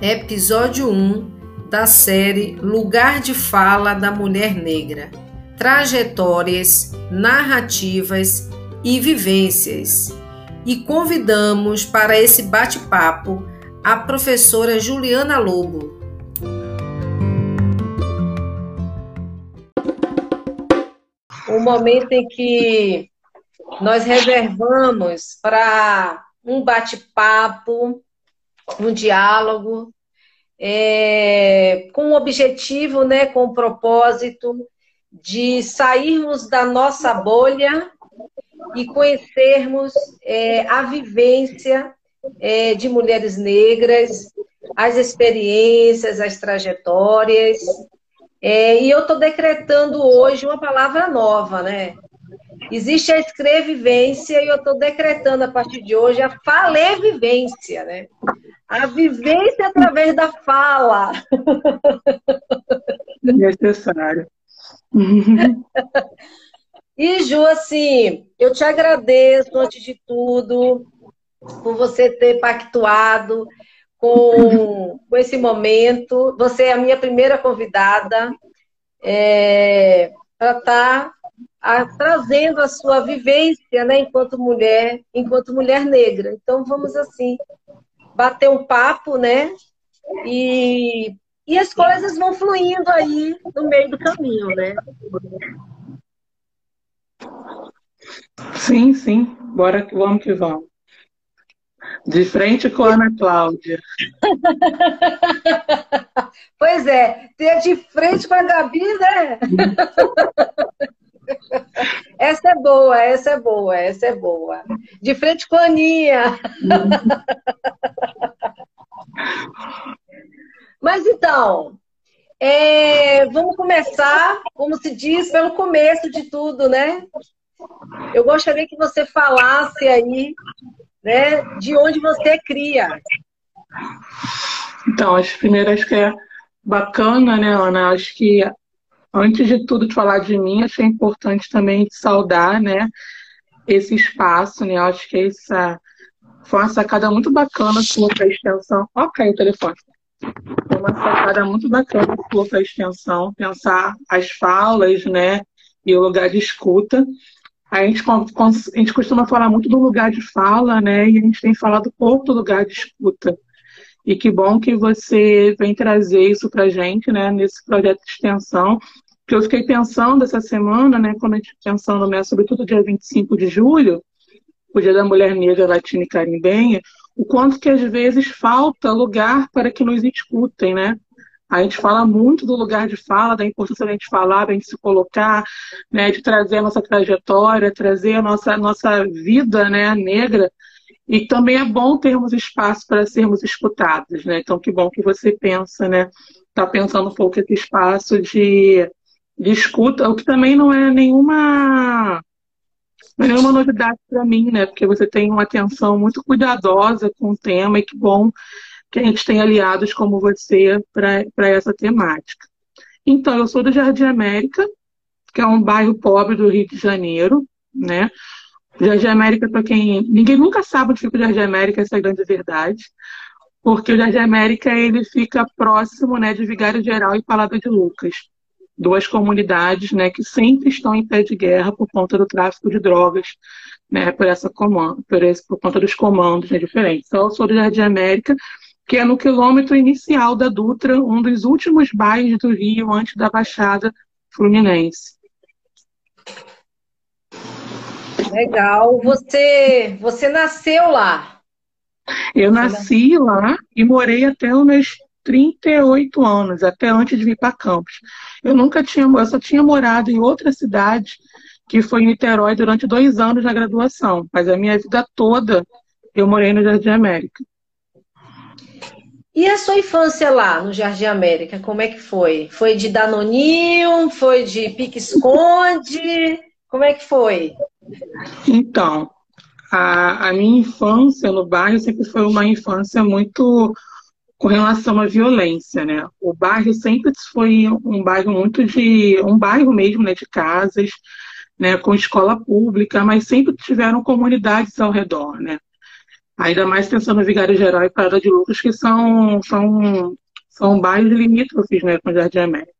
episódio 1 da série Lugar de Fala da Mulher Negra: Trajetórias, Narrativas e Vivências. E convidamos para esse bate-papo a professora Juliana Lobo. O momento em que nós reservamos para um bate-papo, um diálogo, é, com o objetivo, né, com o propósito de sairmos da nossa bolha e conhecermos é, a vivência é, de mulheres negras, as experiências, as trajetórias. É, e eu estou decretando hoje uma palavra nova, né? Existe a escrevivência e eu estou decretando a partir de hoje a falevivência, né? A vivência através da fala. Necessário. E, Ju, assim, eu te agradeço, antes de tudo, por você ter pactuado com, com esse momento. Você é a minha primeira convidada é, para estar tá, trazendo a sua vivência né, enquanto mulher, enquanto mulher negra. Então, vamos assim, bater um papo, né? E, e as coisas vão fluindo aí no meio do caminho, né? Sim, sim. Bora que vamos que vamos. De frente com a Ana Cláudia. pois é, ter de frente com a Gabi, né? essa é boa, essa é boa, essa é boa. De frente com a Aninha. Mas então, é, vamos começar, como se diz, pelo começo de tudo, né? Eu gostaria que você falasse aí, né, de onde você cria. Então, acho primeiro acho que é bacana, né, Ana? Acho que antes de tudo de falar de mim, que é importante também saudar, né, esse espaço, né? Acho que essa foi uma sacada muito bacana sua para a extensão. Ó, caiu o telefone. Foi uma sacada muito bacana sua para a extensão, pensar as falas, né, e o lugar de escuta. A gente, a gente costuma falar muito do lugar de fala, né? E a gente tem falado pouco do lugar de escuta. E que bom que você vem trazer isso para a gente, né? Nesse projeto de extensão. Que eu fiquei pensando essa semana, né? Quando a gente pensando, né? Sobretudo dia 25 de julho, o Dia da Mulher Negra Latina e Carimbenha, o quanto que às vezes falta lugar para que nos escutem, né? A gente fala muito do lugar de fala, da importância da gente falar, da gente se colocar, né, de trazer a nossa trajetória, trazer a nossa, nossa vida né, negra. E também é bom termos espaço para sermos escutados, né? Então, que bom que você pensa, né? Está pensando um pouco esse espaço de, de escuta, o que também não é nenhuma é nenhuma novidade para mim, né? Porque você tem uma atenção muito cuidadosa com o tema e que bom que a gente tem aliados como você para essa temática. Então, eu sou do Jardim América, que é um bairro pobre do Rio de Janeiro, né? Jardim América, para quem. Ninguém nunca sabe onde fica o Jardim América, essa é a grande verdade. Porque o Jardim América ele fica próximo né, de Vigário Geral e Palavra de Lucas. Duas comunidades né, que sempre estão em pé de guerra por conta do tráfico de drogas, né, por, essa comando, por, esse, por conta dos comandos né, diferentes. Então, eu sou do Jardim América que é no quilômetro inicial da Dutra, um dos últimos bairros do Rio antes da Baixada Fluminense. Legal. Você, você nasceu lá? Eu nasci lá e morei até os meus 38 anos, até antes de vir para Campos. Eu nunca tinha, eu só tinha morado em outra cidade, que foi em Niterói, durante dois anos na graduação. Mas a minha vida toda eu morei no Jardim América. E a sua infância lá no Jardim América, como é que foi? Foi de Danoninho? Foi de pique-esconde? Como é que foi? Então, a, a, minha infância no bairro sempre foi uma infância muito com relação à violência, né? O bairro sempre foi um bairro muito de um bairro mesmo, né, de casas, né, com escola pública, mas sempre tiveram comunidades ao redor, né? Ainda mais pensando no Vigário Geral e Parada de Lucas, que são, são, são bairros limítrofes né, com o Jardim América.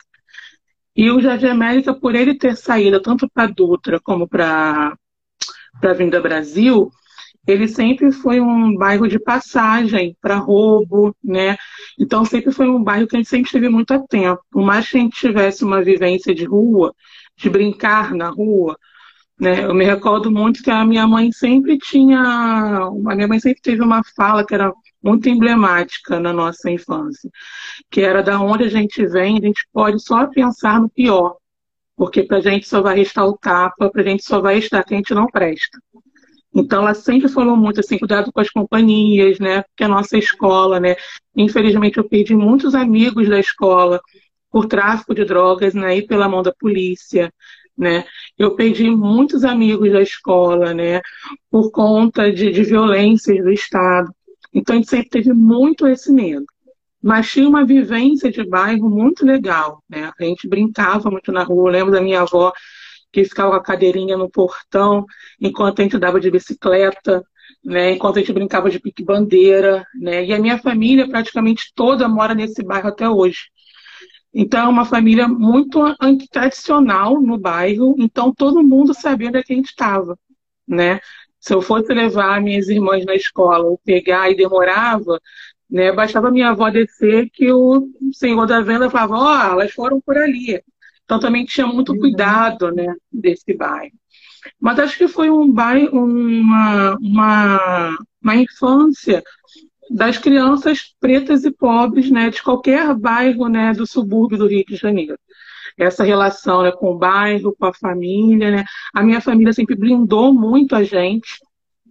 E o Jardim América, por ele ter saído tanto para Dutra como para a Vinda Brasil, ele sempre foi um bairro de passagem para roubo, né? Então sempre foi um bairro que a gente sempre esteve muito atento. Por mais que a gente tivesse uma vivência de rua, de brincar na rua, né? Eu me recordo muito que a minha mãe sempre tinha, a minha mãe sempre teve uma fala que era muito emblemática na nossa infância, que era da onde a gente vem, a gente pode só pensar no pior, porque para a gente só vai restar o tapa, para a gente só vai estar que a gente não presta. Então, ela sempre falou muito assim, cuidado com as companhias, né? Porque a nossa escola, né? Infelizmente, eu perdi muitos amigos da escola por tráfico de drogas, né? E pela mão da polícia, né? Eu perdi muitos amigos da escola, né? Por conta de, de violências do Estado. Então, a gente sempre teve muito esse medo. Mas tinha uma vivência de bairro muito legal, né? A gente brincava muito na rua. Eu lembro da minha avó que ficava com a cadeirinha no portão, enquanto a gente dava de bicicleta, né, enquanto a gente brincava de pique-bandeira, né, e a minha família praticamente toda mora nesse bairro até hoje. Então, é uma família muito tradicional no bairro, então todo mundo sabia onde a gente estava, né? Se eu fosse levar minhas irmãs na escola ou pegar e demorava, né, bastava minha avó descer que o senhor da venda falava, ó, oh, elas foram por ali. Então também tinha muito uhum. cuidado né, desse bairro. Mas acho que foi um bairro, uma, uma, uma infância das crianças pretas e pobres né, de qualquer bairro né, do subúrbio do Rio de Janeiro. Essa relação né, com o bairro, com a família. Né? A minha família sempre blindou muito a gente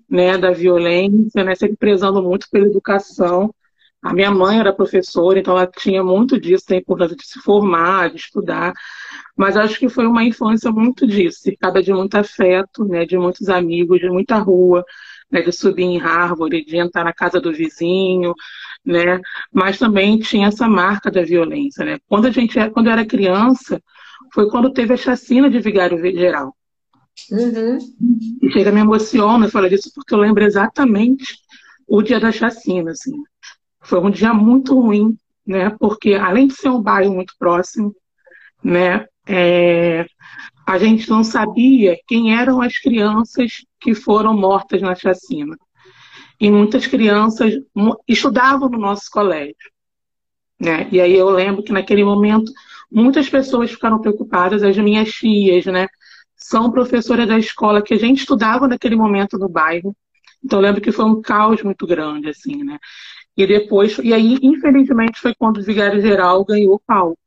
né, da violência, né, sempre prezando muito pela educação. A minha mãe era professora, então ela tinha muito disso, da importância de se formar, de estudar. Mas acho que foi uma infância muito disso, cercada de muito afeto, né, de muitos amigos, de muita rua, né, de subir em árvore, de entrar na casa do vizinho, né? Mas também tinha essa marca da violência, né? Quando a gente, quando eu era criança, foi quando teve a chacina de Vigário Geral. Uhum. E chega me emociona falar disso porque eu lembro exatamente o dia da chacina, assim. Foi um dia muito ruim, né? Porque além de ser um bairro muito próximo, né? É, a gente não sabia quem eram as crianças que foram mortas na chacina. E muitas crianças estudavam no nosso colégio. Né? E aí eu lembro que naquele momento muitas pessoas ficaram preocupadas, as minhas tias, né? São professoras da escola que a gente estudava naquele momento no bairro. Então eu lembro que foi um caos muito grande, assim, né? E depois, e aí, infelizmente, foi quando o Vigário Geral ganhou o palco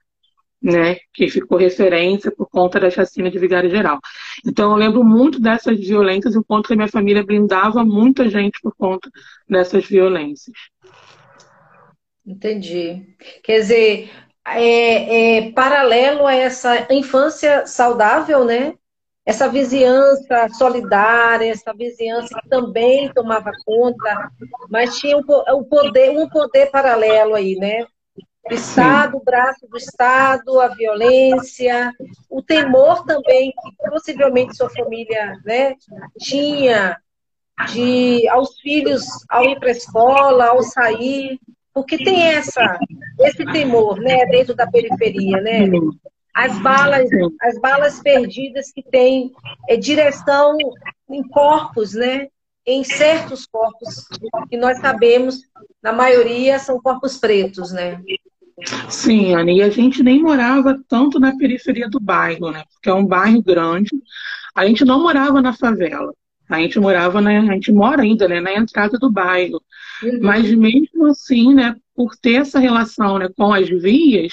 né, que ficou referência por conta da chacina de Vigário Geral. Então eu lembro muito dessas violências, enquanto que a minha família blindava muita gente por conta dessas violências. Entendi. Quer dizer, é, é paralelo a essa infância saudável, né? Essa vizinhança solidária, essa vizinhança que também tomava conta, mas tinha um, um poder, um poder paralelo aí, né? O Estado, o braço do Estado, a violência, o temor também que possivelmente sua família né, tinha de aos filhos ao ir para a escola, ao sair, porque tem essa esse temor, né, dentro da periferia, né? As balas, as balas perdidas que têm é, direção em corpos, né? Em certos corpos que nós sabemos, na maioria são corpos pretos, né? Sim, Ana, e a gente nem morava tanto na periferia do bairro, né? Porque é um bairro grande. A gente não morava na favela. A gente morava, né? A gente mora ainda, né? Na entrada do bairro. Uhum. Mas mesmo assim, né? Por ter essa relação, né? Com as vias,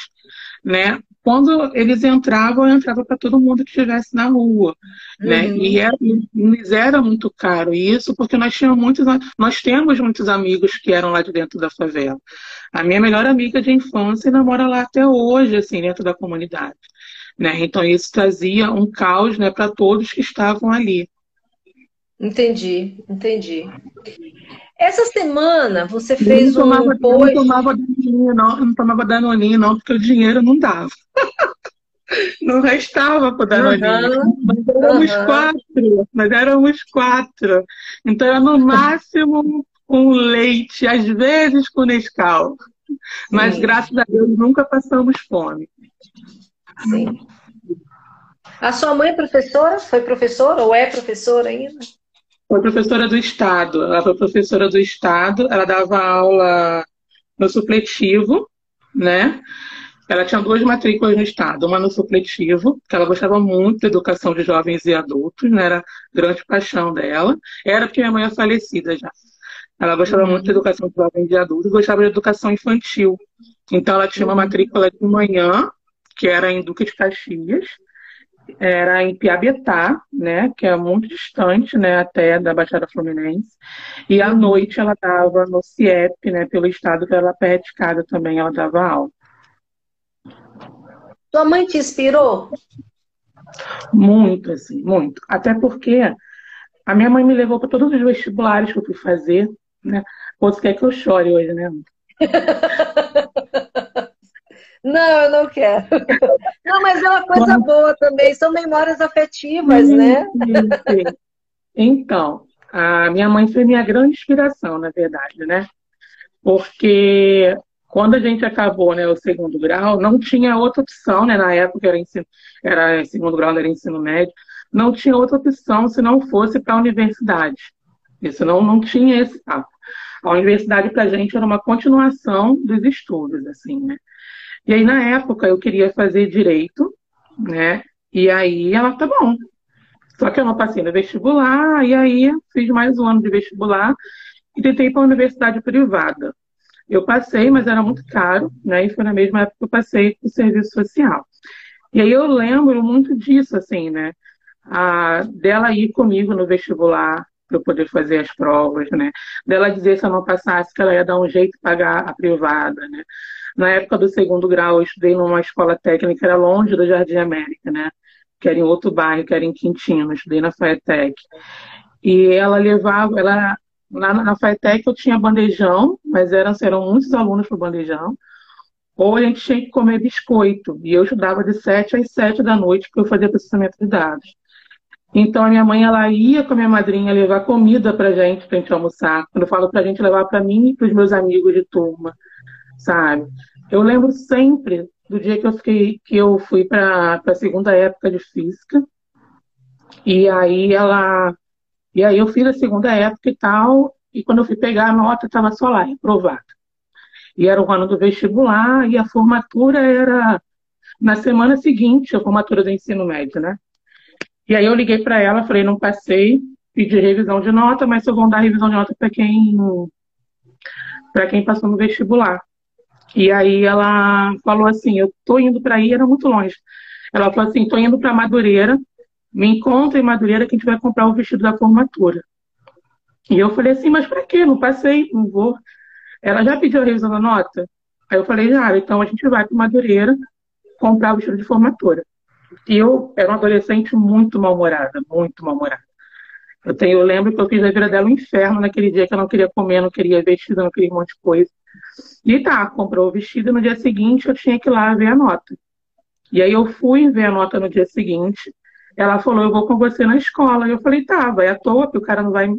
né? Quando eles entravam, eu entrava para todo mundo que estivesse na rua, né? uhum. E era, nos era muito caro isso, porque nós tínhamos muitos, nós temos muitos amigos que eram lá de dentro da favela. A minha melhor amiga de infância namora lá até hoje, assim, dentro da comunidade. Né? Então isso trazia um caos né, para todos que estavam ali. Entendi, entendi. Essa semana você fez não tomava, um post... Não tomava danoninho, não, não tomava danoninho, não, porque o dinheiro não dava. Não restava para danoninho. Uhum, mas éramos uhum. quatro, mas éramos quatro. Então, no máximo, com leite, às vezes com Nescau. Mas, Sim. graças a Deus, nunca passamos fome. Sim. A sua mãe é professora? Foi professora ou é professora ainda? Foi professora do Estado. Ela foi professora do Estado. Ela dava aula no supletivo, né? Ela tinha duas matrículas no Estado, uma no supletivo, que ela gostava muito da educação de jovens e adultos, né? Era grande paixão dela. Era porque minha mãe é falecida já. Ela gostava uhum. muito da educação de jovens e adultos, gostava de educação infantil. Então ela tinha uma uhum. matrícula de manhã, que era em Duque de Caxias, era em Piabetá, né, que é muito distante, né, até da Baixada Fluminense. E à noite ela dava no CIEP, né, pelo estado que ela perto de casa também, ela dava aula. Tua mãe te inspirou? Muito, assim, muito. Até porque a minha mãe me levou para todos os vestibulares que eu fui fazer, né? Você quer que eu chore hoje, né? Não, eu não quero. Não, mas é uma coisa boa também, são memórias afetivas, sim, né? Sim, sim. Então, a minha mãe foi minha grande inspiração, na verdade, né? Porque quando a gente acabou né, o segundo grau, não tinha outra opção, né? Na época era, ensino, era segundo grau, era ensino médio, não tinha outra opção se não fosse para a universidade. Isso não, não tinha esse papo. A universidade para a gente era uma continuação dos estudos, assim, né? E aí, na época, eu queria fazer direito, né? E aí ela, tá bom. Só que eu não passei no vestibular, e aí fiz mais um ano de vestibular e tentei para uma universidade privada. Eu passei, mas era muito caro, né? E foi na mesma época que eu passei o serviço social. E aí eu lembro muito disso, assim, né? A, dela ir comigo no vestibular para eu poder fazer as provas, né? Dela dizer se eu não passasse que ela ia dar um jeito pagar a privada, né? Na época do segundo grau, eu estudei numa escola técnica, era longe do Jardim América, né? Que era em outro bairro, que era em Quintino, eu estudei na FAETEC. E ela levava, ela, na, na FAETEC eu tinha bandejão, mas eram, eram muitos alunos para bandejão. Ou a gente tinha que comer biscoito. E eu estudava de 7 às 7 da noite, porque eu fazia processamento de dados. Então a minha mãe ela ia com a minha madrinha levar comida pra gente, pra gente almoçar. Quando eu falo pra gente levar para mim e pros meus amigos de turma sabe? Eu lembro sempre do dia que eu fiquei, que eu fui para a segunda época de física. E aí ela, e aí eu fiz a segunda época e tal, e quando eu fui pegar a nota estava só lá, reprovada. E era o ano do vestibular e a formatura era na semana seguinte, a formatura do ensino médio, né? E aí eu liguei para ela, falei, não passei, pedi revisão de nota, mas só vão dar revisão de nota para quem para quem passou no vestibular. E aí ela falou assim, eu tô indo para aí, era muito longe. Ela falou assim, tô indo para Madureira, me encontra em Madureira que a gente vai comprar o vestido da formatura. E eu falei assim, mas para quê? Não passei, não vou. Ela já pediu a revisão da nota? Aí eu falei, já, então a gente vai para Madureira comprar o vestido de formatura. E eu era uma adolescente muito mal-humorada, muito mal-humorada. Eu, tenho, eu lembro que eu fiz a vida dela um inferno naquele dia que eu não queria comer, não queria vestido, não queria um monte de coisa. E tá, comprou o vestido, no dia seguinte eu tinha que ir lá ver a nota. E aí eu fui ver a nota no dia seguinte. Ela falou, eu vou com você na escola. E eu falei, tá, vai à toa, que o cara não vai.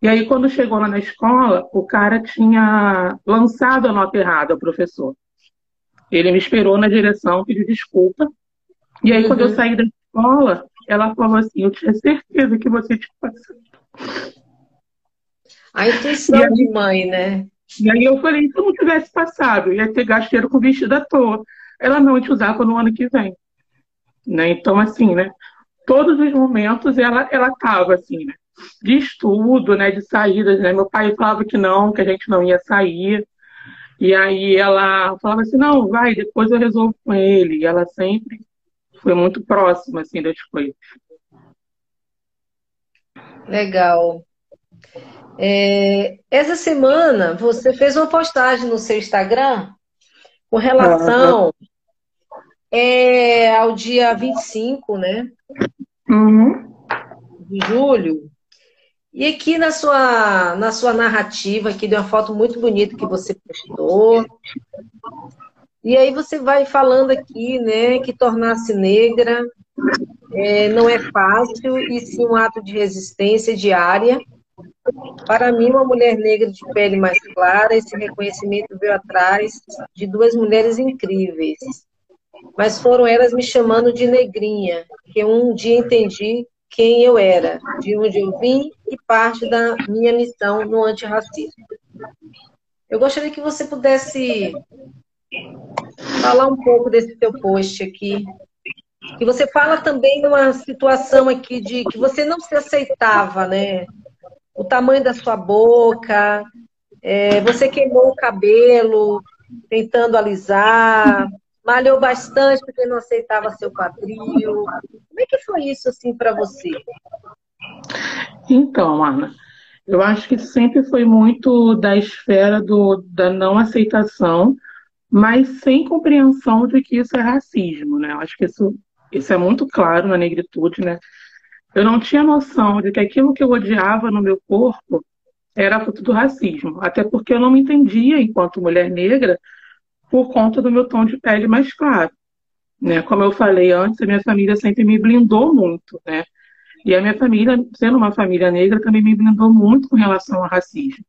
E aí, quando chegou lá na escola, o cara tinha lançado a nota errada, o professor. Ele me esperou na direção, pediu desculpa. E aí, uhum. quando eu uhum. saí da escola, ela falou assim: Eu tinha certeza que você tinha passado. A intuição aí, de mãe, né? E aí eu falei, se eu não tivesse passado, ia ter gasteiro com vestido à toa. Ela não te usava no ano que vem. Né? Então, assim, né? Todos os momentos ela ela tava assim, né? De estudo, né? De saídas, né? Meu pai falava que não, que a gente não ia sair. E aí ela falava assim, não, vai, depois eu resolvo com ele. E ela sempre foi muito próxima, assim, das coisas. Legal. É, essa semana você fez uma postagem no seu Instagram com relação é, ao dia 25, né? Uhum. De julho. E aqui na sua, na sua narrativa, aqui deu uma foto muito bonita que você postou. E aí você vai falando aqui, né, que tornar-se negra é, não é fácil, e sim um ato de resistência diária Para mim, uma mulher negra de pele mais clara, esse reconhecimento veio atrás de duas mulheres incríveis. Mas foram elas me chamando de negrinha, que um dia entendi quem eu era, de onde eu vim e parte da minha missão no antirracismo. Eu gostaria que você pudesse falar um pouco desse teu post aqui. Que você fala também de uma situação aqui de que você não se aceitava, né? O tamanho da sua boca, é, você queimou o cabelo tentando alisar, malhou bastante porque não aceitava seu quadril. Como é que foi isso assim para você? Então, Ana, eu acho que sempre foi muito da esfera do, da não aceitação mas sem compreensão de que isso é racismo, né? Eu acho que isso, isso é muito claro na negritude, né? Eu não tinha noção de que aquilo que eu odiava no meu corpo era fruto do racismo, até porque eu não me entendia enquanto mulher negra por conta do meu tom de pele mais claro. Né? Como eu falei antes, a minha família sempre me blindou muito, né? E a minha família, sendo uma família negra, também me blindou muito com relação ao racismo.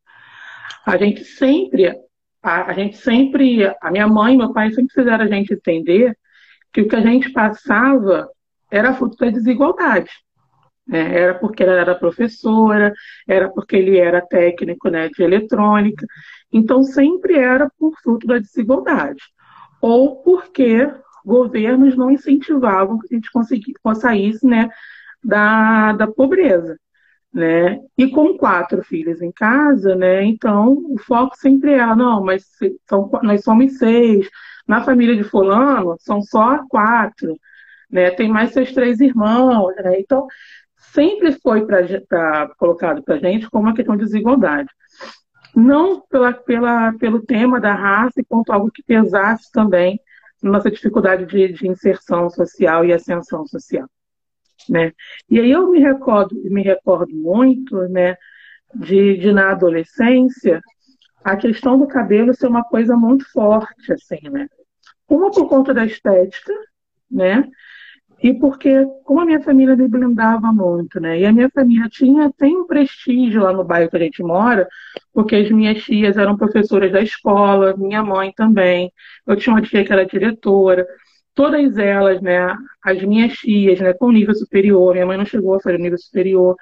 A gente sempre a, a gente sempre, a minha mãe e meu pai sempre fizeram a gente entender que o que a gente passava era fruto da desigualdade. Né? Era porque ela era professora, era porque ele era técnico né, de eletrônica. Então, sempre era por fruto da desigualdade. Ou porque governos não incentivavam que a gente conseguisse, saísse né, da, da pobreza né? E com quatro filhos em casa, né? Então o foco sempre é, não, mas são, nós somos seis. Na família de fulano são só quatro, né? Tem mais seus três irmãos, né? Então sempre foi pra, pra colocado para gente como uma questão de desigualdade. Não pela, pela, pelo tema da raça, quanto algo que pesasse também nossa dificuldade de, de inserção social e ascensão social. Né? E aí eu me recordo, me recordo muito né, de, de na adolescência a questão do cabelo ser uma coisa muito forte, assim, né? Uma por conta da estética, né? E porque, como a minha família me blindava muito, né? E a minha família tinha, tem um prestígio lá no bairro que a gente mora, porque as minhas tias eram professoras da escola, minha mãe também. Eu tinha uma tia que era diretora todas elas, né, as minhas tias, né, com nível superior, minha mãe não chegou a fazer nível superior.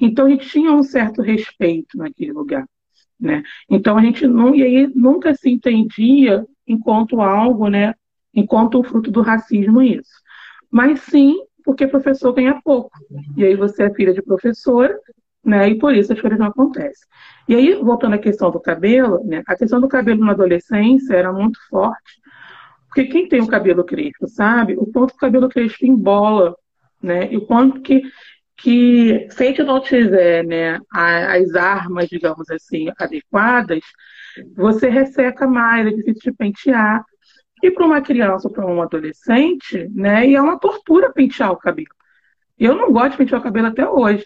Então a gente tinha um certo respeito naquele lugar, né? Então a gente não e aí nunca se entendia enquanto algo, né, enquanto o fruto do racismo isso. Mas sim, porque professor ganha pouco. E aí você é filha de professora, né? E por isso as coisas não acontecem. E aí, voltando à questão do cabelo, né? A questão do cabelo na adolescência era muito forte, porque quem tem o cabelo crespo sabe o quanto o cabelo crespo embola, né? E o quanto que, que se a gente não tiver né, as armas, digamos assim, adequadas, você resseca mais, é difícil de pentear. E para uma criança ou para um adolescente, né, e é uma tortura pentear o cabelo. Eu não gosto de pentear o cabelo até hoje.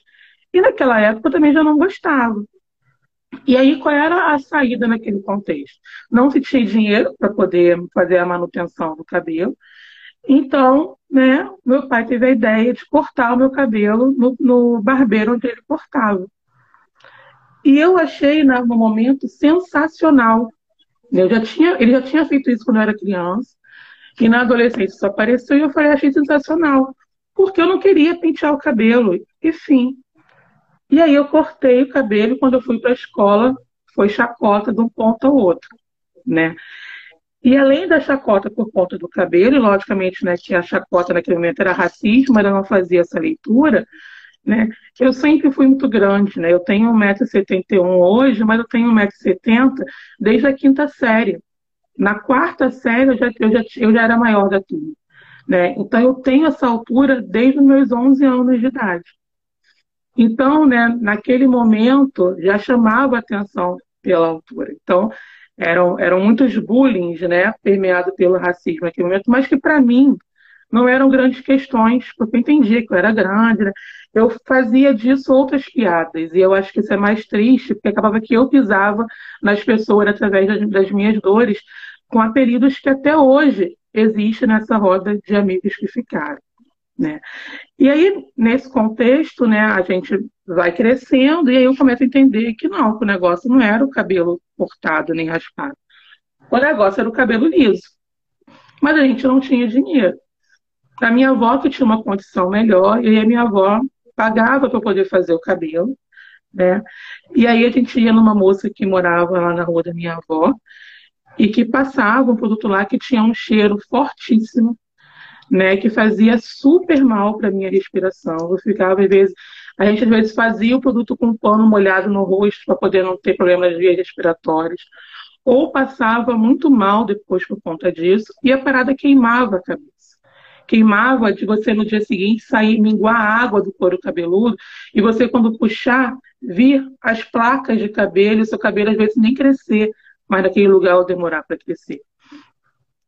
E naquela época eu também já não gostava. E aí, qual era a saída naquele contexto? Não se tinha dinheiro para poder fazer a manutenção do cabelo. Então, né, meu pai teve a ideia de cortar o meu cabelo no, no barbeiro onde ele cortava. E eu achei, né, no momento, sensacional. Eu já tinha, ele já tinha feito isso quando eu era criança. E na adolescência isso apareceu e eu falei, achei sensacional. Porque eu não queria pentear o cabelo. Enfim, e aí eu cortei o cabelo e quando eu fui para a escola foi chacota de um ponto ao outro, né? E além da chacota por conta do cabelo, logicamente, né, que a chacota naquele momento era racismo, eu não fazia essa leitura, né? Eu sempre fui muito grande, né? Eu tenho 1,71m hoje, mas eu tenho 1,70m desde a quinta série. Na quarta série eu já, eu já, eu já era maior da turma, né? Então eu tenho essa altura desde os meus 11 anos de idade. Então, né, naquele momento, já chamava atenção pela altura. Então, eram, eram muitos bullying, né, permeados pelo racismo naquele momento, mas que para mim não eram grandes questões, porque eu entendia que eu era grande, né? eu fazia disso outras piadas, e eu acho que isso é mais triste, porque acabava que eu pisava nas pessoas através das, das minhas dores, com apelidos que até hoje existem nessa roda de amigos que ficaram. né? E aí, nesse contexto, né, a gente vai crescendo e aí eu começo a entender que não, que o negócio não era o cabelo cortado nem raspado. O negócio era o cabelo liso. Mas a gente não tinha dinheiro. A minha avó, que tinha uma condição melhor, e a minha avó pagava para poder fazer o cabelo, né? E aí a gente ia numa moça que morava lá na rua da minha avó e que passava um produto lá que tinha um cheiro fortíssimo, né? Que fazia super mal para minha respiração. Eu ficava às vezes a gente às vezes fazia o produto com pano molhado no rosto para poder não ter problemas de vias respiratórias. Ou passava muito mal depois por conta disso, e a parada queimava a cabeça. Queimava de você no dia seguinte sair, minguar a água do couro cabeludo, e você, quando puxar, vir as placas de cabelo, seu cabelo às vezes nem crescer, mas naquele lugar demorar para crescer.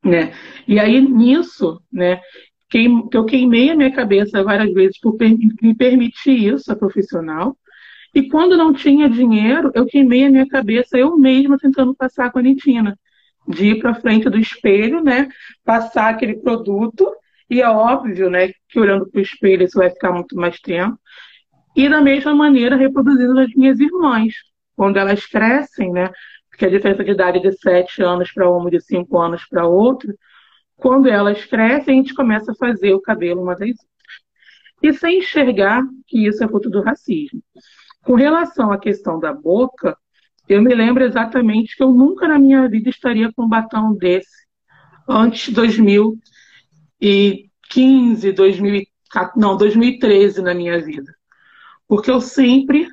Né? E aí, nisso, né, que eu queimei a minha cabeça várias vezes por me permitir isso, a profissional. E quando não tinha dinheiro, eu queimei a minha cabeça eu mesma tentando passar a nitina. De ir para frente do espelho, né? Passar aquele produto. E é óbvio, né? Que olhando para o espelho isso vai ficar muito mais tempo. E da mesma maneira reproduzindo as minhas irmãs. Quando elas crescem, né? Porque a diferença de idade é de 7 anos para uma, de 5 anos para outra quando elas crescem, a gente começa a fazer o cabelo uma das outras. E sem enxergar que isso é fruto do racismo. Com relação à questão da boca, eu me lembro exatamente que eu nunca na minha vida estaria com um batom desse antes de 2015, 2014, não, 2013 na minha vida. Porque eu sempre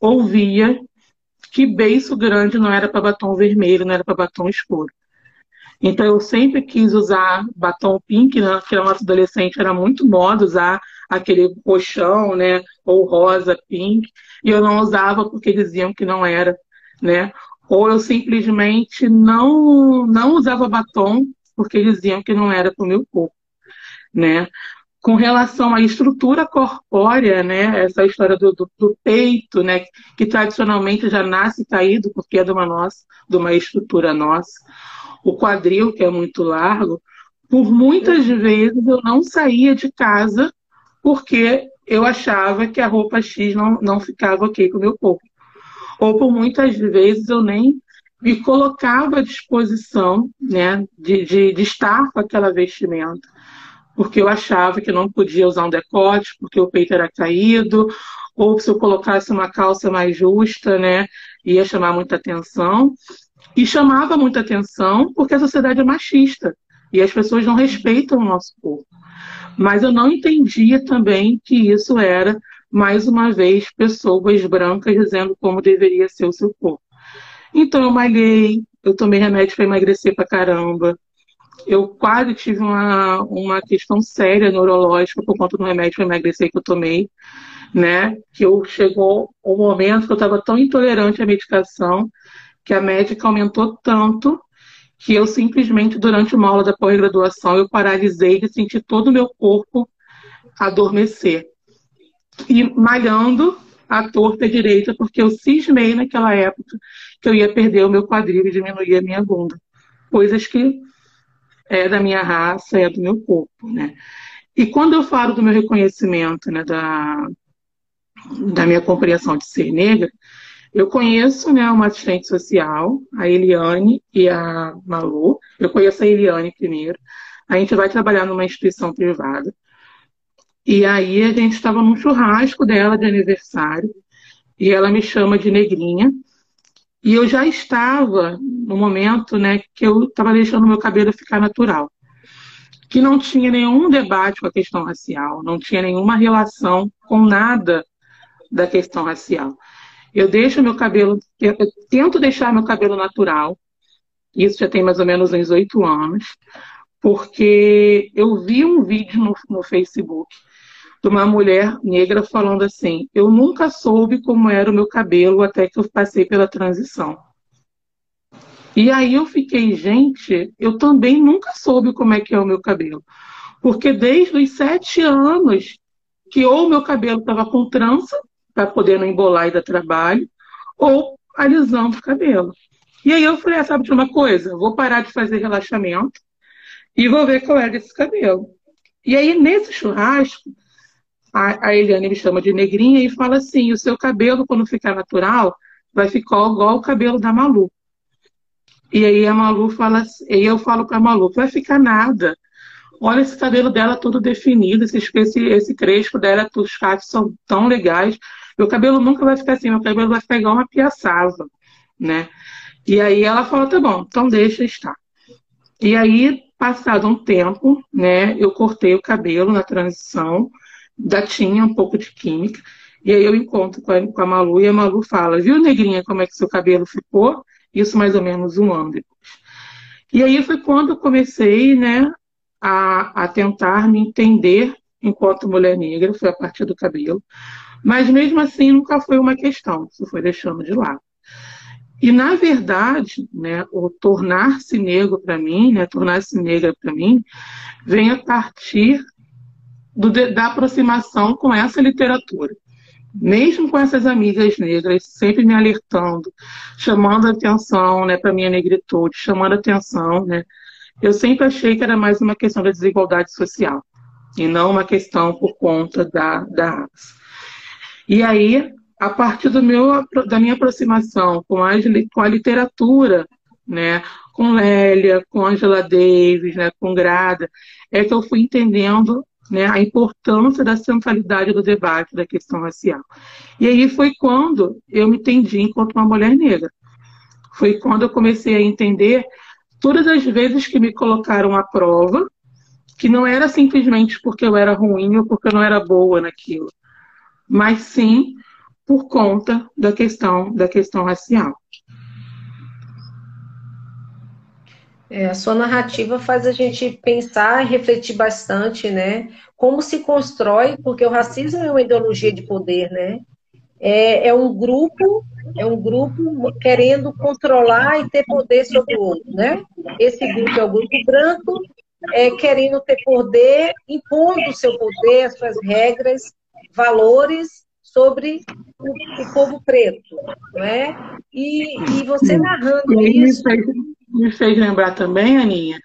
ouvia que beiço grande não era para batom vermelho, não era para batom escuro. Então eu sempre quis usar batom pink, né? Que na nossa adolescente era muito moda usar aquele roxão, né? Ou rosa pink. E eu não usava porque diziam que não era, né? Ou eu simplesmente não, não usava batom porque diziam que não era para o meu corpo, né? Com relação à estrutura corpórea, né? Essa história do, do, do peito, né? Que tradicionalmente já nasce caído porque é de uma nossa, de uma estrutura nossa o quadril, que é muito largo, por muitas vezes eu não saía de casa porque eu achava que a roupa X não, não ficava ok com o meu corpo. Ou por muitas vezes eu nem me colocava à disposição né, de, de, de estar com aquela vestimenta, porque eu achava que não podia usar um decote, porque o peito era caído, ou se eu colocasse uma calça mais justa, né, ia chamar muita atenção. E chamava muita atenção porque a sociedade é machista e as pessoas não respeitam o nosso corpo. Mas eu não entendia também que isso era, mais uma vez, pessoas brancas dizendo como deveria ser o seu corpo. Então eu malhei, eu tomei remédio para emagrecer para caramba. Eu quase tive uma, uma questão séria neurológica por conta do remédio para emagrecer que eu tomei, né? Que eu chegou um momento que eu estava tão intolerante à medicação que a médica aumentou tanto que eu simplesmente, durante uma aula da pós-graduação, eu paralisei de sentir todo o meu corpo adormecer. E malhando a torta direita, porque eu cismei naquela época que eu ia perder o meu quadril e diminuir a minha bunda. Coisas que é da minha raça, é do meu corpo, né? E quando eu falo do meu reconhecimento, né, da, da minha compreensão de ser negra, eu conheço né, uma assistente social, a Eliane e a Malu. Eu conheço a Eliane primeiro. A gente vai trabalhar numa instituição privada. E aí a gente estava num churrasco dela de aniversário. E ela me chama de negrinha. E eu já estava no momento né, que eu estava deixando meu cabelo ficar natural. Que não tinha nenhum debate com a questão racial, não tinha nenhuma relação com nada da questão racial. Eu deixo meu cabelo, eu, tento deixar meu cabelo natural. Isso já tem mais ou menos uns oito anos, porque eu vi um vídeo no, no Facebook de uma mulher negra falando assim: Eu nunca soube como era o meu cabelo até que eu passei pela transição. E aí eu fiquei, gente, eu também nunca soube como é que é o meu cabelo. Porque desde os sete anos que ou meu cabelo estava com trança, para poder não embolar e dar trabalho, ou alisando o cabelo. E aí eu falei, ah, sabe de uma coisa? Vou parar de fazer relaxamento e vou ver qual é desse cabelo. E aí, nesse churrasco, a, a Eliane me chama de negrinha e fala assim: o seu cabelo, quando ficar natural, vai ficar igual o cabelo da Malu. E aí a Malu fala e eu falo para a Malu, vai ficar nada. Olha esse cabelo dela todo definido, esse, esse, esse crespo dela, os cachos são tão legais. Meu cabelo nunca vai ficar assim, meu cabelo vai ficar igual uma piaçava, né? E aí ela fala, tá bom, então deixa estar. E aí, passado um tempo, né, eu cortei o cabelo na transição, já tinha um pouco de química, e aí eu encontro com a, com a Malu e a Malu fala, viu, negrinha, como é que seu cabelo ficou? Isso mais ou menos um ano depois. E aí foi quando eu comecei, né, a, a tentar me entender enquanto mulher negra, foi a partir do cabelo. Mas mesmo assim nunca foi uma questão, isso foi deixando de lado. E, na verdade, né, o tornar-se negro para mim, né, tornar-se negra para mim, vem a partir do, da aproximação com essa literatura. Mesmo com essas amigas negras sempre me alertando, chamando atenção né, para minha negritude, chamando atenção, né, eu sempre achei que era mais uma questão da desigualdade social e não uma questão por conta da, da raça. E aí, a partir do meu, da minha aproximação com a, com a literatura, né, com Lélia, com Angela Davis, né, com Grada, é que eu fui entendendo né, a importância da centralidade do debate da questão racial. E aí foi quando eu me entendi enquanto uma mulher negra. Foi quando eu comecei a entender todas as vezes que me colocaram à prova, que não era simplesmente porque eu era ruim ou porque eu não era boa naquilo, mas sim por conta da questão da questão racial. É, a sua narrativa faz a gente pensar e refletir bastante, né? Como se constrói, porque o racismo é uma ideologia de poder, né? É, é um grupo, é um grupo querendo controlar e ter poder sobre o outro, né? Esse grupo é o grupo branco, é, querendo ter poder, impondo o seu poder, as suas regras, valores sobre o, o povo preto, não é? E, e você narrando isso me fez lembrar também, Aninha,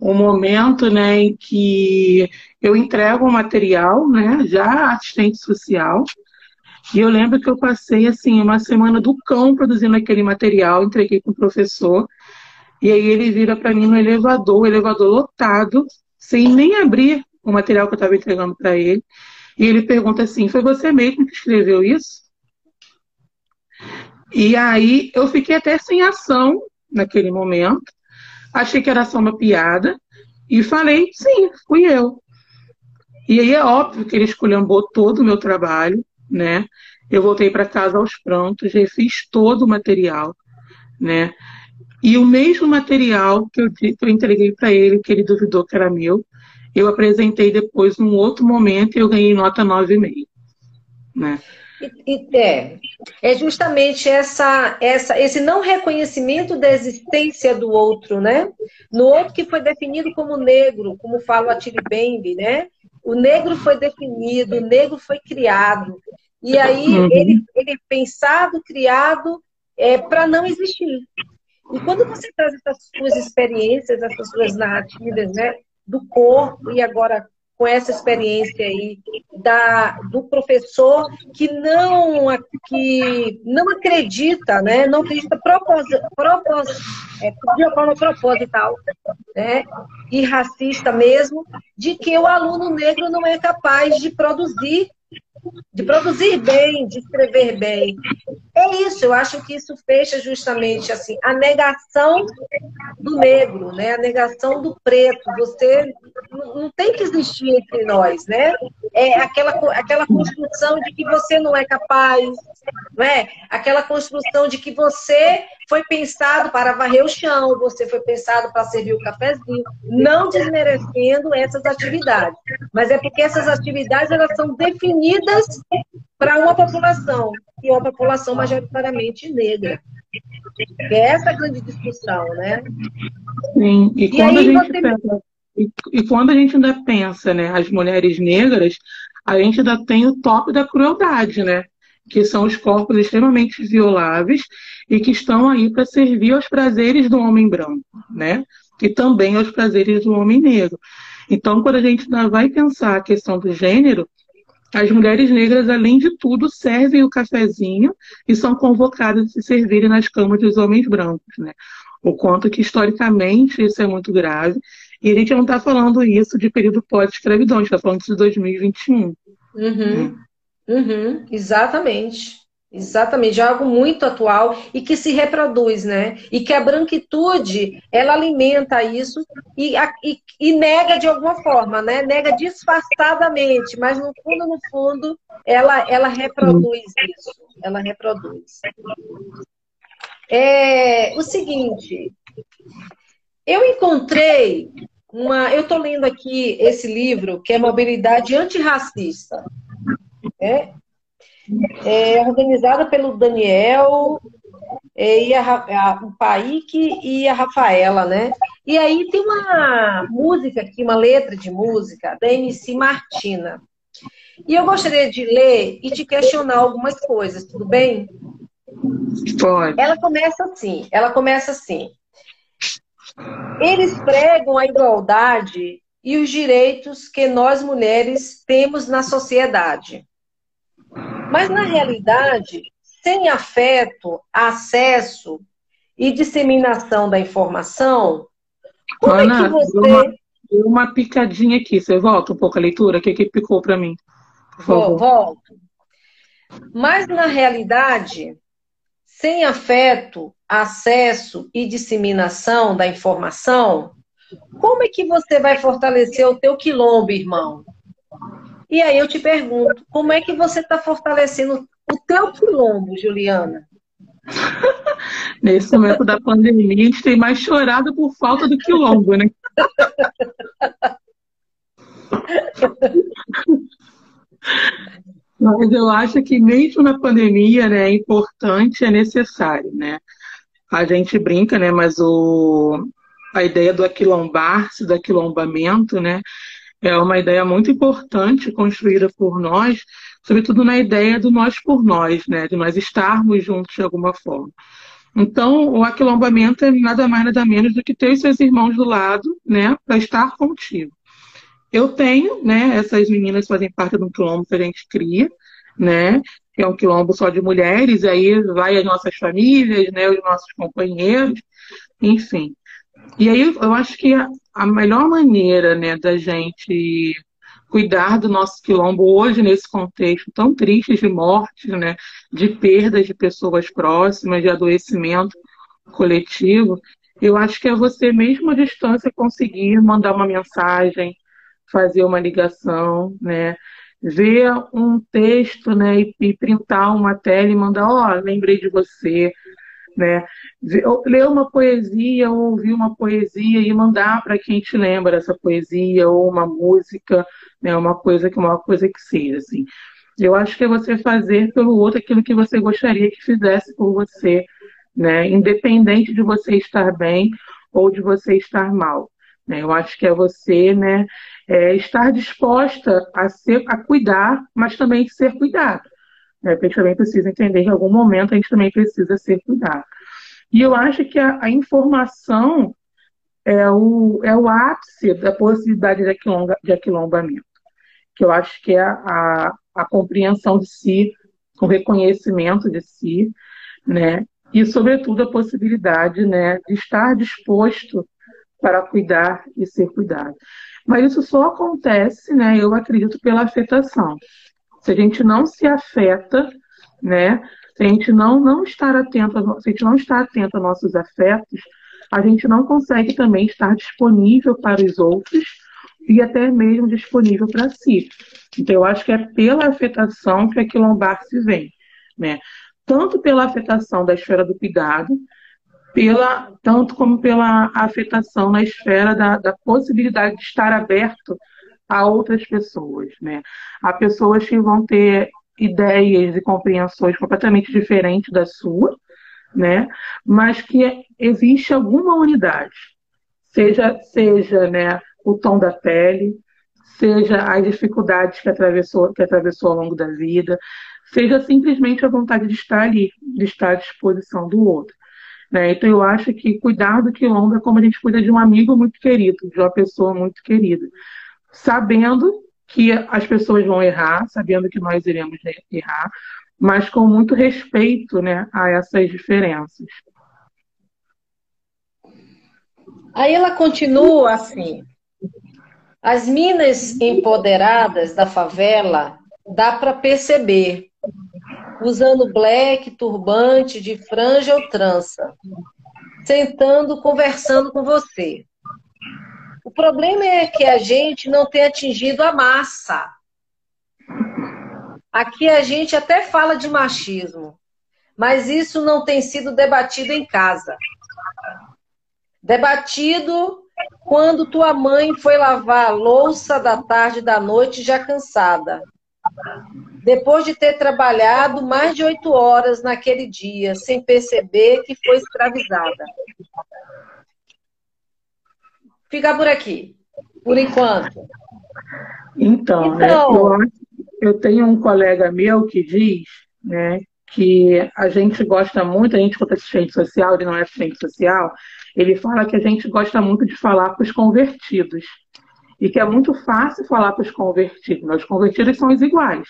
um momento né, em que eu entrego um material, né, já assistente social, e eu lembro que eu passei assim uma semana do cão produzindo aquele material, entreguei com o professor, e aí ele vira para mim no elevador, o elevador lotado, sem nem abrir o material que eu estava entregando para ele, e ele pergunta assim: Foi você mesmo que escreveu isso? E aí eu fiquei até sem ação, naquele momento. Achei que era só uma piada e falei, sim, fui eu. E aí é óbvio que ele esculhambou todo o meu trabalho, né? Eu voltei para casa aos prontos, refiz todo o material, né? E o mesmo material que eu, que eu entreguei para ele, que ele duvidou que era meu, eu apresentei depois num outro momento e eu ganhei nota 9,5. Né? E, é, é justamente essa, essa, esse não reconhecimento da existência do outro, né? No outro que foi definido como negro, como fala o Attili Bembe, né? O negro foi definido, o negro foi criado. E aí uhum. ele, ele é pensado, criado é, para não existir. E quando você traz essas suas experiências, essas suas narrativas, né? Do corpo e agora com essa experiência aí da, do professor que não, que não acredita, né? não acredita propos, propos, é, de forma proposital né? e racista mesmo, de que o aluno negro não é capaz de produzir de produzir bem, de escrever bem. É isso, eu acho que isso fecha justamente assim a negação do negro, né? A negação do preto. Você não tem que existir entre nós, né? É aquela aquela construção de que você não é capaz, não é? Aquela construção de que você foi pensado para varrer o chão, você foi pensado para servir o cafezinho, não desmerecendo essas atividades, mas é porque essas atividades elas são definidas para uma população, e uma população majoritariamente negra. É essa a grande discussão, né? Sim, e, e quando, a gente você... pensa, e, e, quando a gente ainda pensa, né, as mulheres negras, a gente ainda tem o top da crueldade, né? Que são os corpos extremamente violáveis e que estão aí para servir aos prazeres do homem branco, né? E também aos prazeres do homem negro. Então, quando a gente vai pensar a questão do gênero, as mulheres negras, além de tudo, servem o cafezinho e são convocadas a se servirem nas camas dos homens brancos, né? O quanto que, historicamente, isso é muito grave. E a gente não está falando isso de período pós-escravidão, a gente está falando isso de 2021. Uhum. Uhum. Exatamente. Exatamente, é algo muito atual e que se reproduz, né? E que a branquitude, ela alimenta isso e, e, e, nega de alguma forma, né? Nega disfarçadamente, mas no fundo, no fundo, ela, ela reproduz isso. Ela reproduz. É o seguinte, eu encontrei uma. Eu estou lendo aqui esse livro, que é Mobilidade Antirracista. É, é organizada pelo Daniel é, e a, a, o Paik e a Rafaela, né? E aí tem uma música aqui, uma letra de música da MC Martina. E eu gostaria de ler e te questionar algumas coisas, tudo bem? Pode. Ela começa assim, ela começa assim. Eles pregam a igualdade e os direitos que nós mulheres temos na sociedade. Mas, na realidade, sem afeto, acesso e disseminação da informação, como Ana, é que você. Uma, uma picadinha aqui, você volta um pouco a leitura? O que, que picou para mim? Vou, volto. Mas, na realidade, sem afeto, acesso e disseminação da informação, como é que você vai fortalecer o teu quilombo, irmão? E aí eu te pergunto, como é que você está fortalecendo o teu quilombo, Juliana? Nesse momento da pandemia, a gente tem mais chorado por falta do quilombo, né? Mas eu acho que mesmo na pandemia, né, é importante, é necessário, né? A gente brinca, né, mas o, a ideia do aquilombar-se, do aquilombamento, né, é uma ideia muito importante construída por nós, sobretudo na ideia do nós por nós, né? de nós estarmos juntos de alguma forma. Então, o aquilombamento é nada mais, nada menos do que ter os seus irmãos do lado, né, para estar contigo. Eu tenho, né, essas meninas fazem parte de um quilombo que a gente cria, né, que é um quilombo só de mulheres, aí vai as nossas famílias, né, os nossos companheiros, enfim. E aí eu acho que a, melhor maneira né, da gente cuidar do nosso quilombo hoje, nesse contexto tão triste de mortes, né, de perdas de pessoas próximas, de adoecimento coletivo, eu acho que é você mesmo à distância conseguir mandar uma mensagem, fazer uma ligação, né, ver um texto, né, e, e printar uma tela e mandar, ó, oh, lembrei de você, né? Ler uma poesia ou ouvir uma poesia e mandar para quem te lembra essa poesia ou uma música, né? Uma coisa que uma coisa que seja assim. Eu acho que é você fazer pelo outro aquilo que você gostaria que fizesse por você, né? Independente de você estar bem ou de você estar mal. Né? Eu acho que é você, né? É estar disposta a ser, a cuidar, mas também ser cuidado. Né? Porque a gente também precisa entender que em algum momento a gente também precisa ser cuidado. E eu acho que a, a informação é o, é o ápice da possibilidade de, aquilomba, de aquilombamento. Que eu acho que é a, a compreensão de si, o reconhecimento de si, né? E, sobretudo, a possibilidade né, de estar disposto para cuidar e ser cuidado. Mas isso só acontece, né, eu acredito, pela afetação. Se a gente não se afeta, né? Se a gente não, não estar atento, se a gente não está atento aos nossos afetos, a gente não consegue também estar disponível para os outros e até mesmo disponível para si. Então, eu acho que é pela afetação que a quilombar se vem, né? Tanto pela afetação da esfera do cuidado, pela, tanto como pela afetação na esfera da, da possibilidade de estar aberto a outras pessoas, né? Há pessoas que vão ter ideias e compreensões completamente diferentes da sua, né? Mas que existe alguma unidade, seja seja, né, o tom da pele, seja as dificuldades que atravessou que atravessou ao longo da vida, seja simplesmente a vontade de estar ali, de estar à disposição do outro. Né? Então, eu acho que cuidar do quilombo é como a gente cuida de um amigo muito querido, de uma pessoa muito querida. Sabendo que as pessoas vão errar, sabendo que nós iremos errar, mas com muito respeito né, a essas diferenças. Aí ela continua assim. As minas empoderadas da favela dá para perceber, usando black, turbante, de franja ou trança, sentando, conversando com você. O problema é que a gente não tem atingido a massa. Aqui a gente até fala de machismo, mas isso não tem sido debatido em casa. Debatido quando tua mãe foi lavar a louça da tarde da noite já cansada. Depois de ter trabalhado mais de oito horas naquele dia, sem perceber que foi escravizada. Fica por aqui, por enquanto. Então, né, então né, eu, eu tenho um colega meu que diz né, que a gente gosta muito, a gente quanto assistente social, ele não é assistente social, ele fala que a gente gosta muito de falar para os convertidos. E que é muito fácil falar para os convertidos, mas os convertidos são os iguais.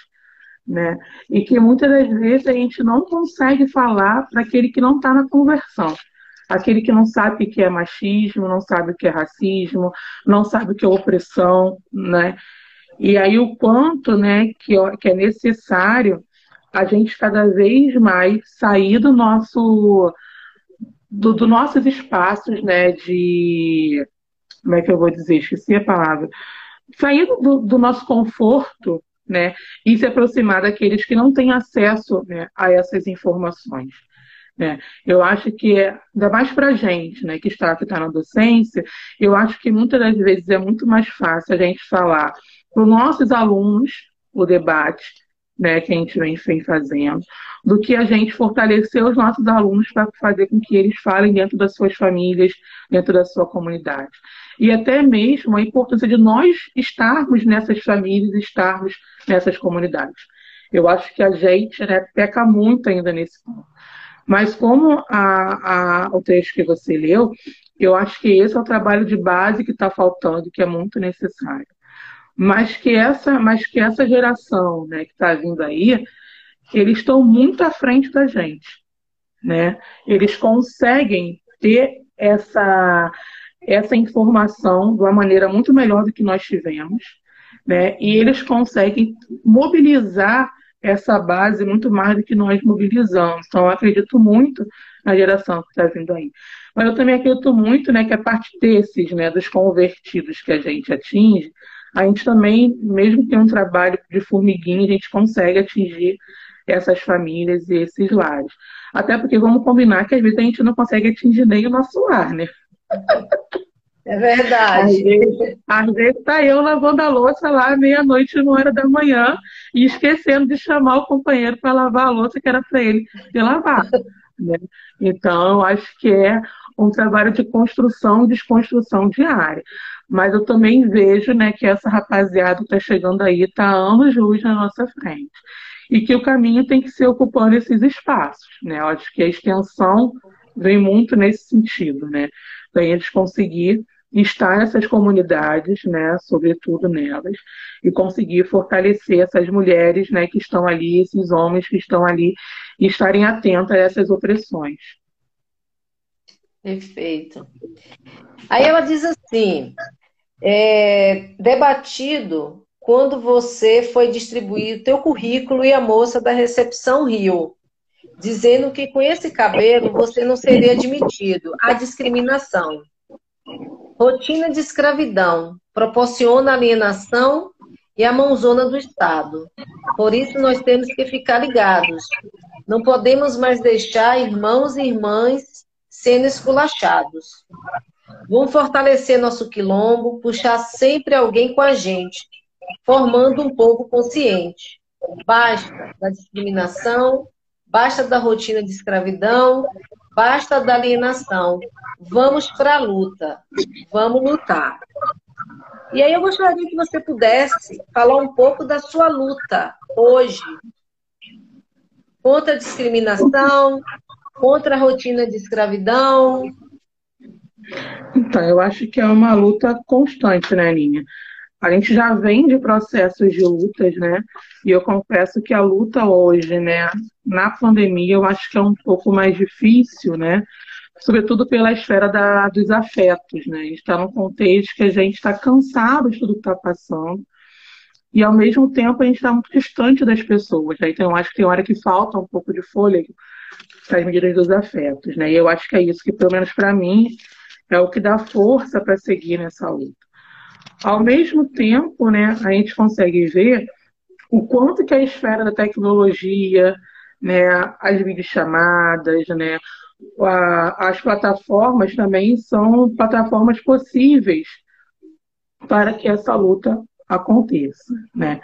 Né? E que muitas das vezes a gente não consegue falar para aquele que não está na conversão. Aquele que não sabe o que é machismo, não sabe o que é racismo, não sabe o que é opressão, né? E aí o quanto, né, que, que é necessário a gente cada vez mais sair do nosso do, do nossos espaços, né, de como é que eu vou dizer, esqueci a palavra, sair do, do nosso conforto, né, e se aproximar daqueles que não têm acesso né, a essas informações. Né? Eu acho que, ainda mais para a gente, né, que está, que está na docência, eu acho que muitas das vezes é muito mais fácil a gente falar para os nossos alunos o debate, né, que a gente vem, vem fazendo, do que a gente fortalecer os nossos alunos para fazer com que eles falem dentro das suas famílias, dentro da sua comunidade. E até mesmo a importância de nós estarmos nessas famílias, estarmos nessas comunidades. Eu acho que a gente né, peca muito ainda nesse ponto. Mas como a, a, o texto que você leu, eu acho que esse é o trabalho de base que está faltando, que é muito necessário mas que essa, mas que essa geração né, que está vindo aí, eles estão muito à frente da gente. Né? Eles conseguem ter essa, essa informação de uma maneira muito melhor do que nós tivemos, né? e eles conseguem mobilizar essa base muito mais do que nós mobilizamos. Então, eu acredito muito na geração que está vindo aí. Mas eu também acredito muito né, que a parte desses, né, dos convertidos que a gente atinge, a gente também, mesmo que um trabalho de formiguinha, a gente consegue atingir essas famílias e esses lares. Até porque vamos combinar que às vezes a gente não consegue atingir nem o nosso lar, né? É verdade. Às vezes está eu lavando a louça lá meia-noite, uma hora da manhã, e esquecendo de chamar o companheiro para lavar a louça que era para ele de lavar. Né? Então, eu acho que é um trabalho de construção e desconstrução diária. Mas eu também vejo né, que essa rapaziada que está chegando aí está anos luz na nossa frente. E que o caminho tem que ser ocupando esses espaços. Né? Eu acho que a extensão vem muito nesse sentido, né? Para eles conseguir estar nessas comunidades, né, sobretudo nelas, e conseguir fortalecer essas mulheres, né, que estão ali, esses homens que estão ali, e estarem atentos a essas opressões. Perfeito. Aí ela diz assim: é, debatido quando você foi distribuir o teu currículo e a moça da recepção riu, dizendo que com esse cabelo você não seria admitido. A discriminação. Rotina de escravidão proporciona alienação e a mãozona do Estado. Por isso nós temos que ficar ligados. Não podemos mais deixar irmãos e irmãs sendo esculachados. Vamos fortalecer nosso quilombo, puxar sempre alguém com a gente, formando um povo consciente. Basta da discriminação, basta da rotina de escravidão, basta da alienação. Vamos para a luta, vamos lutar. E aí eu gostaria que você pudesse falar um pouco da sua luta hoje contra a discriminação, contra a rotina de escravidão? Então, eu acho que é uma luta constante, né, Aninha? A gente já vem de processos de lutas, né? E eu confesso que a luta hoje, né, na pandemia, eu acho que é um pouco mais difícil, né? Sobretudo pela esfera da, dos afetos, né? A gente está num contexto que a gente está cansado de tudo que está passando e ao mesmo tempo a gente está muito distante das pessoas. Né? Então eu acho que tem hora que falta um pouco de fôlego para as medidas dos afetos, né? E eu acho que é isso que, pelo menos para mim, é o que dá força para seguir nessa luta. Ao mesmo tempo, né, a gente consegue ver o quanto que a esfera da tecnologia, né, as videochamadas, né, a, as plataformas também são plataformas possíveis para que essa luta aconteça, né.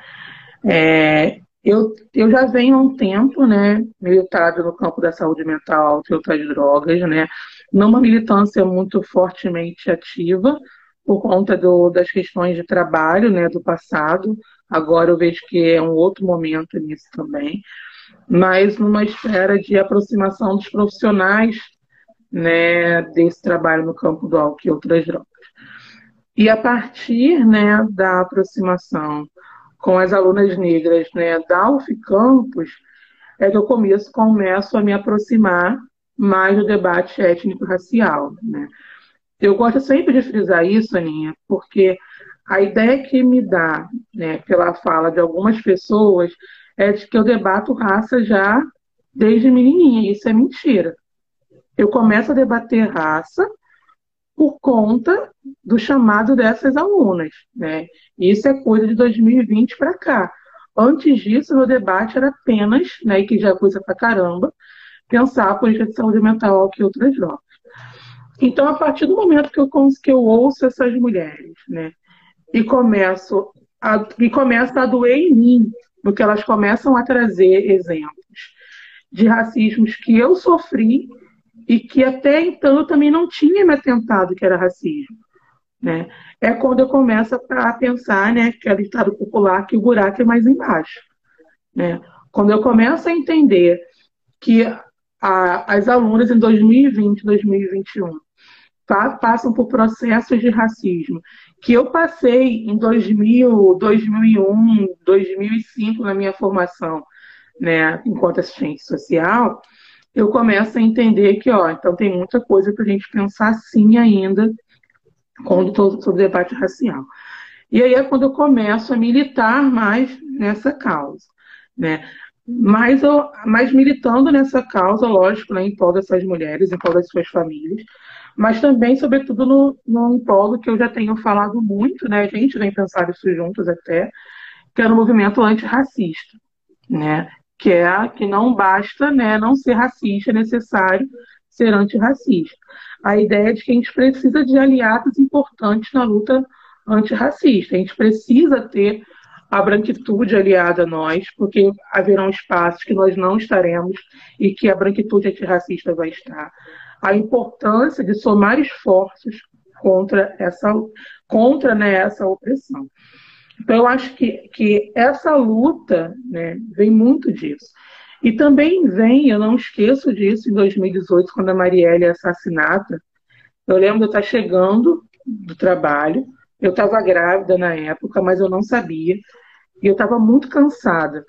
É, eu, eu já venho há um tempo, né, militado no campo da saúde mental e outras drogas, né, numa militância muito fortemente ativa, por conta do, das questões de trabalho, né, do passado. Agora eu vejo que é um outro momento nisso também, mas numa esfera de aproximação dos profissionais, né, desse trabalho no campo do álcool e outras drogas. E a partir, né, da aproximação com as alunas negras, né, da UF Campus, é que eu começo, começo a me aproximar mais do debate étnico-racial, né? Eu gosto sempre de frisar isso, Aninha, porque a ideia que me dá, né, pela fala de algumas pessoas, é de que eu debato raça já desde menininha. Isso é mentira. Eu começo a debater raça por conta do chamado dessas alunas, né? Isso é coisa de 2020 para cá. Antes disso, meu debate era apenas, né, que já coisa pra caramba, pensar a política de saúde mental que outras drogas. Então, a partir do momento que eu, que eu ouço essas mulheres, né, e começo a, e começa a doer em mim, porque elas começam a trazer exemplos de racismos que eu sofri e que até então eu também não tinha me atentado que era racismo. Né? É quando eu começo a pensar, né, que é ditado popular, que o buraco é mais embaixo. Né? Quando eu começo a entender que a, as alunas em 2020, 2021 passam por processos de racismo que eu passei em 2000, 2001, 2005 na minha formação, né, enquanto assistente social, eu começo a entender que, ó, então tem muita coisa para a gente pensar sim ainda quando estou sobre debate racial. E aí é quando eu começo a militar mais nessa causa, né? Mas, mas militando nessa causa, lógico, né, em prol dessas mulheres, em prol das suas famílias, mas também, sobretudo, no, no que eu já tenho falado muito, né? A gente vem pensar isso juntos até, que é no movimento antirracista, né? Que é que não basta né, não ser racista, é necessário ser antirracista. A ideia é de que a gente precisa de aliados importantes na luta antirracista. A gente precisa ter a branquitude aliada a nós, porque haverão espaços que nós não estaremos e que a branquitude antirracista vai estar a importância de somar esforços contra essa, contra, né, essa opressão. Então, eu acho que, que essa luta né, vem muito disso. E também vem, eu não esqueço disso, em 2018, quando a Marielle é assassinada. Eu lembro de estar chegando do trabalho, eu estava grávida na época, mas eu não sabia. E eu estava muito cansada.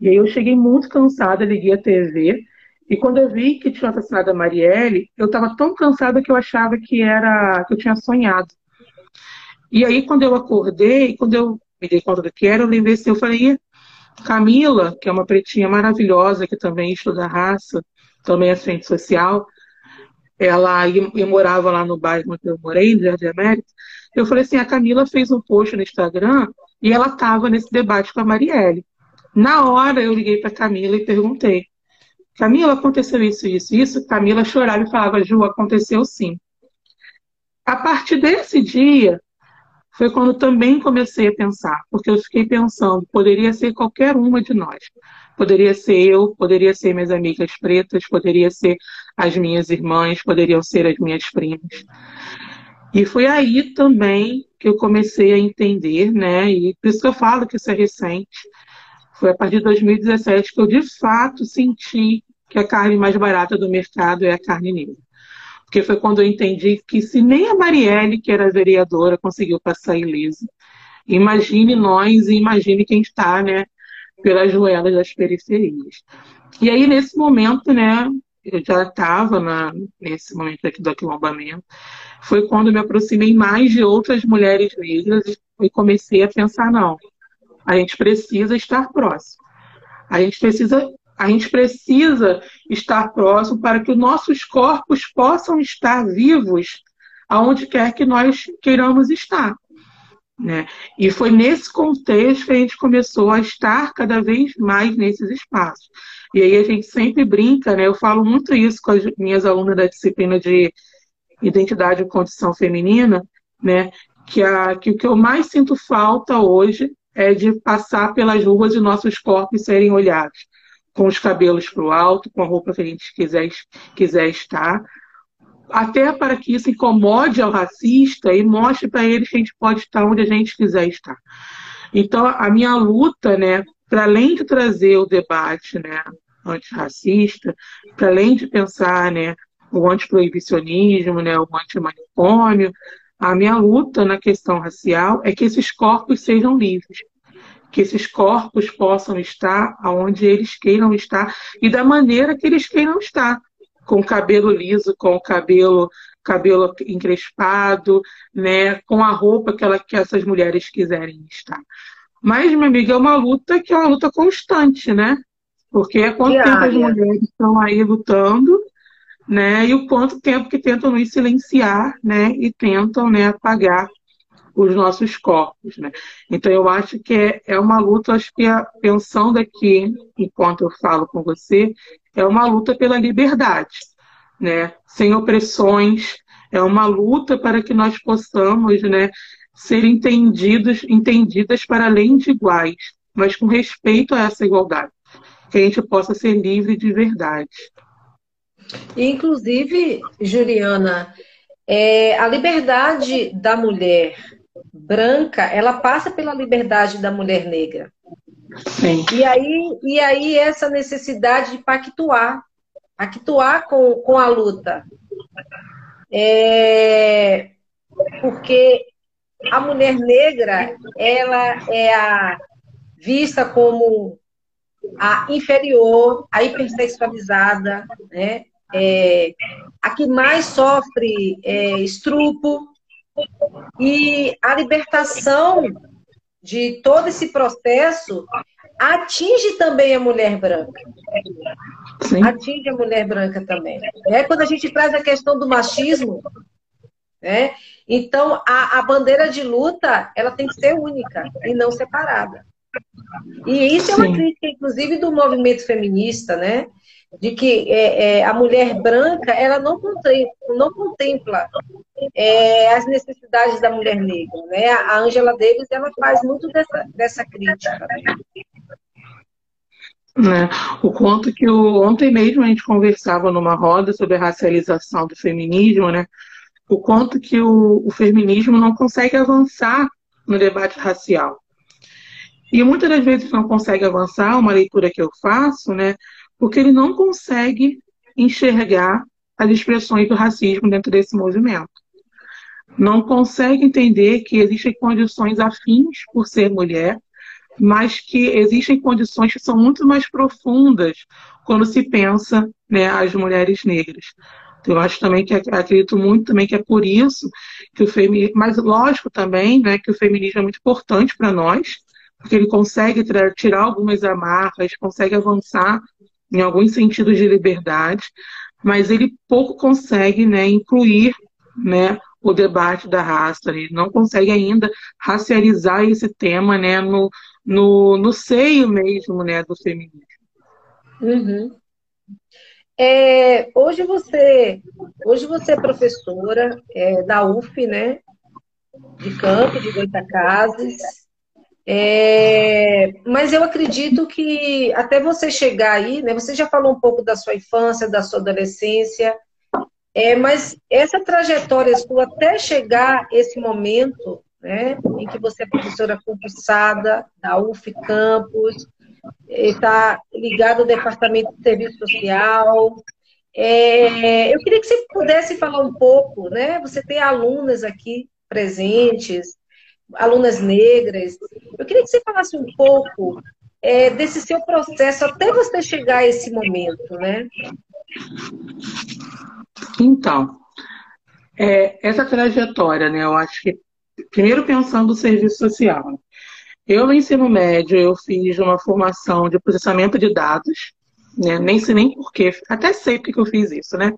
E aí eu cheguei muito cansada, liguei a TV e quando eu vi que tinha assassinado a Marielle, eu estava tão cansada que eu achava que era que eu tinha sonhado. E aí, quando eu acordei, quando eu me dei conta do que era, eu lembrei assim, eu falei, Camila, que é uma pretinha maravilhosa, que também estuda raça, também é assistente social, ela eu morava lá no bairro onde eu morei, no Jardim América, eu falei assim, a Camila fez um post no Instagram e ela estava nesse debate com a Marielle. Na hora eu liguei para Camila e perguntei, Camila, aconteceu isso, isso, isso. Camila chorava e falava, Ju, aconteceu sim. A partir desse dia, foi quando também comecei a pensar, porque eu fiquei pensando, poderia ser qualquer uma de nós. Poderia ser eu, poderia ser minhas amigas pretas, poderia ser as minhas irmãs, poderiam ser as minhas primas. E foi aí também que eu comecei a entender, né? E por isso que eu falo que isso é recente, foi a partir de 2017 que eu de fato senti que a carne mais barata do mercado é a carne negra. Porque foi quando eu entendi que se nem a Marielle, que era vereadora, conseguiu passar ilesa, imagine nós e imagine quem está, né, pelas ruelas das periferias. E aí, nesse momento, né, eu já estava nesse momento aqui do aquilombamento, foi quando me aproximei mais de outras mulheres negras e comecei a pensar, não, a gente precisa estar próximo. A gente precisa, a gente precisa estar próximo para que os nossos corpos possam estar vivos aonde quer que nós queiramos estar. Né? E foi nesse contexto que a gente começou a estar cada vez mais nesses espaços. E aí a gente sempre brinca, né? Eu falo muito isso com as minhas alunas da disciplina de identidade e condição feminina, né? Que, a, que o que eu mais sinto falta hoje é de passar pelas ruas e nossos corpos serem olhados, com os cabelos para o alto, com a roupa que a gente quiser, quiser estar, até para que isso incomode ao racista e mostre para ele que a gente pode estar onde a gente quiser estar. Então, a minha luta, né, para além de trazer o debate né, antirracista, para além de pensar né, o antiproibicionismo, né, o antimanicômio, a minha luta na questão racial é que esses corpos sejam livres, que esses corpos possam estar onde eles queiram estar e da maneira que eles queiram estar, com cabelo liso, com cabelo cabelo encrespado, né, com a roupa que, ela, que essas mulheres quiserem estar. Mas, minha amiga, é uma luta que é uma luta constante, né? Porque há quanto tempo as mulheres estão aí lutando né? E o quanto tempo que tentam nos silenciar, né? E tentam, né, apagar os nossos corpos, né? Então eu acho que é, é uma luta, acho que a, pensando aqui, enquanto eu falo com você, é uma luta pela liberdade, né? Sem opressões, é uma luta para que nós possamos, né, ser entendidos, entendidas para além de iguais, mas com respeito a essa igualdade, que a gente possa ser livre de verdade. Inclusive, Juliana, é, a liberdade da mulher branca, ela passa pela liberdade da mulher negra. Sim. E aí, e aí essa necessidade de pactuar, pactuar com, com a luta. É, porque a mulher negra, ela é a, vista como a inferior, a hipersexualizada, né? É, a que mais sofre é, estrupo, e a libertação de todo esse processo atinge também a mulher branca. Sim. Atinge a mulher branca também. É quando a gente traz a questão do machismo, né? Então a, a bandeira de luta ela tem que ser única e não separada. E isso é uma Sim. crítica, inclusive, do movimento feminista, né? De que é, é, a mulher branca ela não contempla, não contempla é, as necessidades da mulher negra. Né? A Angela Davis ela faz muito dessa, dessa crítica. Né? O quanto que o, ontem mesmo a gente conversava numa roda sobre a racialização do feminismo, né? o quanto que o, o feminismo não consegue avançar no debate racial. E muitas das vezes não consegue avançar, uma leitura que eu faço, né, porque ele não consegue enxergar as expressões do racismo dentro desse movimento. Não consegue entender que existem condições afins por ser mulher, mas que existem condições que são muito mais profundas quando se pensa né, as mulheres negras. Eu acho também que acredito muito também que é por isso que o feminismo, mas lógico também, né, que o feminismo é muito importante para nós, porque ele consegue tirar algumas amarras, consegue avançar em alguns sentidos de liberdade, mas ele pouco consegue né, incluir né, o debate da raça, ele não consegue ainda racializar esse tema né, no, no, no seio mesmo né, do feminismo. Uhum. É, hoje você hoje você é professora é, da UF, né? De campo, de Goitacazes. É, mas eu acredito que até você chegar aí, né? Você já falou um pouco da sua infância, da sua adolescência, é, mas essa trajetória sua até chegar esse momento, né? Em que você é professora concursada da UF Campus, está ligado ao Departamento de Serviço Social. É, eu queria que você pudesse falar um pouco, né? Você tem alunas aqui presentes, alunas negras. Eu queria que você falasse um pouco é, desse seu processo até você chegar a esse momento, né? Então, é, essa trajetória, né? Eu acho que primeiro pensando no serviço social. Eu, no ensino médio, eu fiz uma formação de processamento de dados, né? nem sei nem porquê, até sei porque eu fiz isso, né?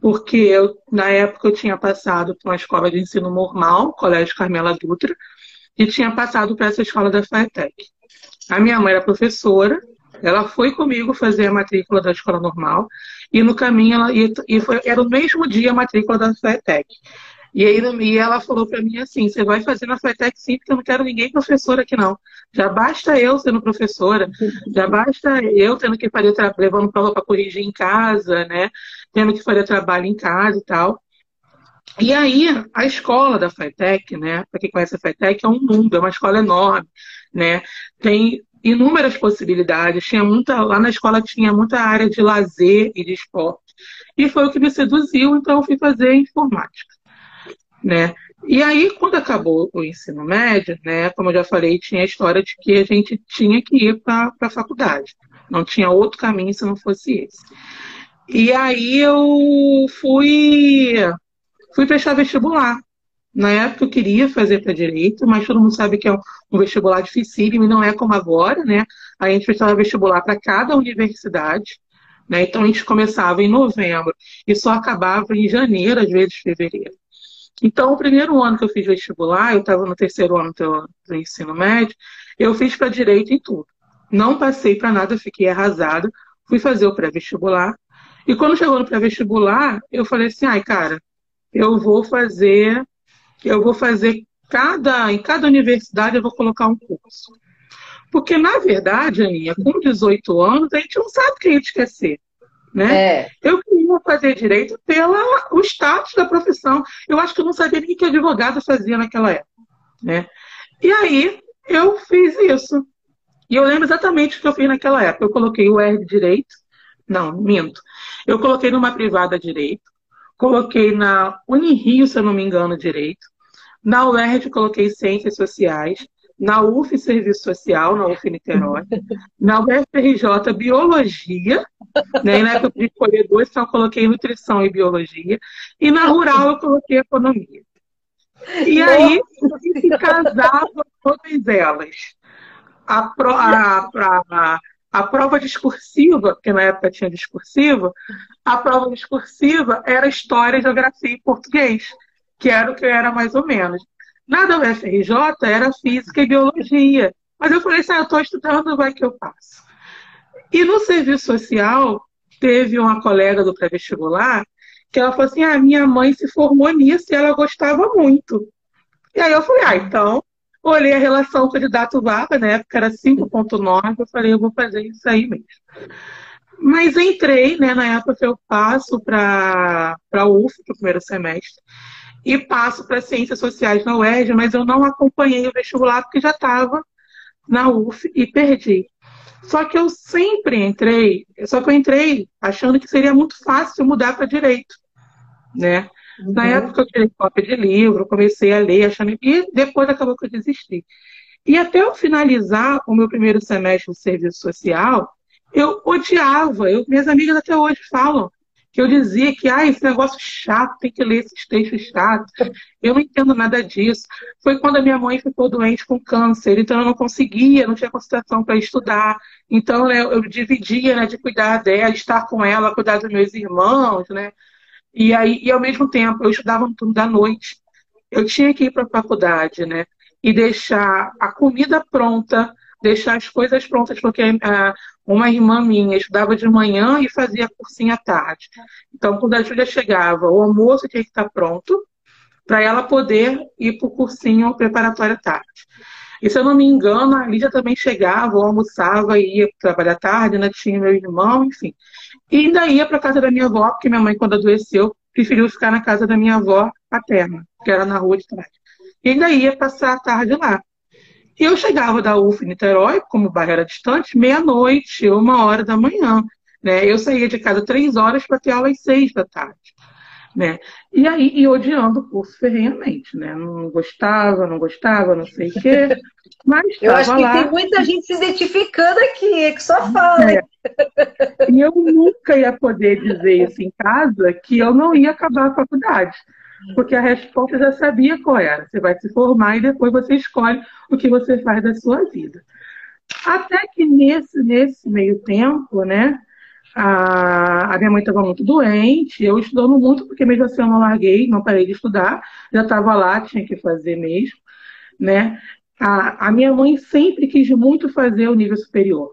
Porque eu, na época eu tinha passado por uma escola de ensino normal, Colégio Carmela Dutra, e tinha passado para essa escola da FATEC. A minha mãe era professora, ela foi comigo fazer a matrícula da escola normal, e no caminho ela ia, e foi, era o mesmo dia a matrícula da FATEC. E aí e ela falou para mim assim: você vai fazer na FETEC sim, porque eu não quero ninguém professora aqui, não. Já basta eu sendo professora, já basta eu tendo que fazer levando prova para corrigir em casa, né? Tendo que fazer trabalho em casa e tal. E aí, a escola da FETEC, né? Para quem conhece a FETEC, é um mundo, é uma escola enorme, né? Tem inúmeras possibilidades. Tinha muita, lá na escola tinha muita área de lazer e de esporte. E foi o que me seduziu, então eu fui fazer informática né? E aí, quando acabou o ensino médio, né, como eu já falei, tinha a história de que a gente tinha que ir para a faculdade. Não tinha outro caminho se não fosse esse. E aí eu fui, fui prestar vestibular. Na época eu queria fazer para direito, mas todo mundo sabe que é um, vestibular dificílimo e não é como agora, né? A gente prestava vestibular para cada universidade. Né? Então a gente começava em novembro e só acabava em janeiro, às vezes fevereiro. Então, o primeiro ano que eu fiz vestibular, eu estava no terceiro ano do, ensino médio, eu fiz para direito em tudo. Não passei para nada, fiquei arrasada. Fui fazer o pré-vestibular. E quando chegou no pré-vestibular, eu falei assim, ai, cara, eu vou fazer, eu vou fazer cada, em cada universidade eu vou colocar um curso. Porque, na verdade, Aninha, com 18 anos, a gente não sabe o que a gente quer ser. Né? É. Eu queria fazer direito pelo status da profissão. Eu acho que eu não sabia nem o que advogado fazia naquela época. Né? E aí eu fiz isso. E eu lembro exatamente o que eu fiz naquela época. Eu coloquei o R de direito. Não, minto. Eu coloquei numa privada direito. Coloquei na Unirio, se eu não me engano, direito. Na UERJ coloquei ciências sociais na UF Serviço Social, na UF Niterói, na UFRJ Biologia, né? E na época eu escolher dois, então eu coloquei Nutrição e Biologia, e na Rural eu coloquei Economia. E aí, se casava todas elas. A, pro, a, a, a prova discursiva, porque na época tinha discursiva, a prova discursiva era História, Geografia e Português, que era o que era mais ou menos. Na da UFRJ era física e biologia. Mas eu falei assim, ah, eu estou estudando, vai que eu passo. E no serviço social, teve uma colega do pré-vestibular que ela falou assim, ah, minha mãe se formou nisso e ela gostava muito. E aí eu falei, ah, então, olhei a relação candidato-vaga, na época era 5.9, eu falei, eu vou fazer isso aí mesmo. Mas entrei, né, na época eu passo para a UF, para o primeiro semestre, e passo para Ciências Sociais na UERJ, mas eu não acompanhei o vestibular porque já estava na UF e perdi. Só que eu sempre entrei, só que eu entrei achando que seria muito fácil mudar para direito, né? Uhum. Na época eu tirei cópia de livro, comecei a ler, achando e depois acabou que eu desisti. E até eu finalizar o meu primeiro semestre de serviço social, eu odiava, eu, minhas amigas até hoje falam, que eu dizia que ah, esse negócio chato, tem que ler esses textos chatos. Eu não entendo nada disso. Foi quando a minha mãe ficou doente com câncer, então eu não conseguia, não tinha concentração para estudar. Então né, eu dividia né, de cuidar dela, estar com ela, cuidar dos meus irmãos, né? E aí, e ao mesmo tempo, eu estudava no turno da noite. Eu tinha que ir para a faculdade, né? E deixar a comida pronta, deixar as coisas prontas, porque ah, uma irmã minha estudava de manhã e fazia cursinho à tarde. Então, quando a Júlia chegava, o almoço tinha que estar pronto para ela poder ir para o cursinho preparatório à tarde. E se eu não me engano, a Lídia também chegava, ou almoçava e ia trabalhar tarde, né? tinha meu irmão, enfim. E ainda ia para casa da minha avó, porque minha mãe, quando adoeceu, preferiu ficar na casa da minha avó paterna, que era na rua de trás. E ainda ia passar a tarde lá. E eu chegava da UF Niterói, como o bairro era distante, meia-noite, uma hora da manhã. Né? Eu saía de casa três horas para ter aula às seis da tarde. Né? E aí, e odiando o curso ferrenhamente, né? Não gostava, não gostava, não sei o quê. Mas eu acho que lá. tem muita gente se identificando aqui, que só fala. É. E eu nunca ia poder dizer isso em casa que eu não ia acabar a faculdade. Porque a resposta já sabia qual era. Você vai se formar e depois você escolhe o que você faz da sua vida. Até que nesse, nesse meio tempo, né? A, a minha mãe estava muito doente, eu estudando muito, porque mesmo assim eu não larguei, não parei de estudar, já estava lá, tinha que fazer mesmo, né? A, a minha mãe sempre quis muito fazer o nível superior.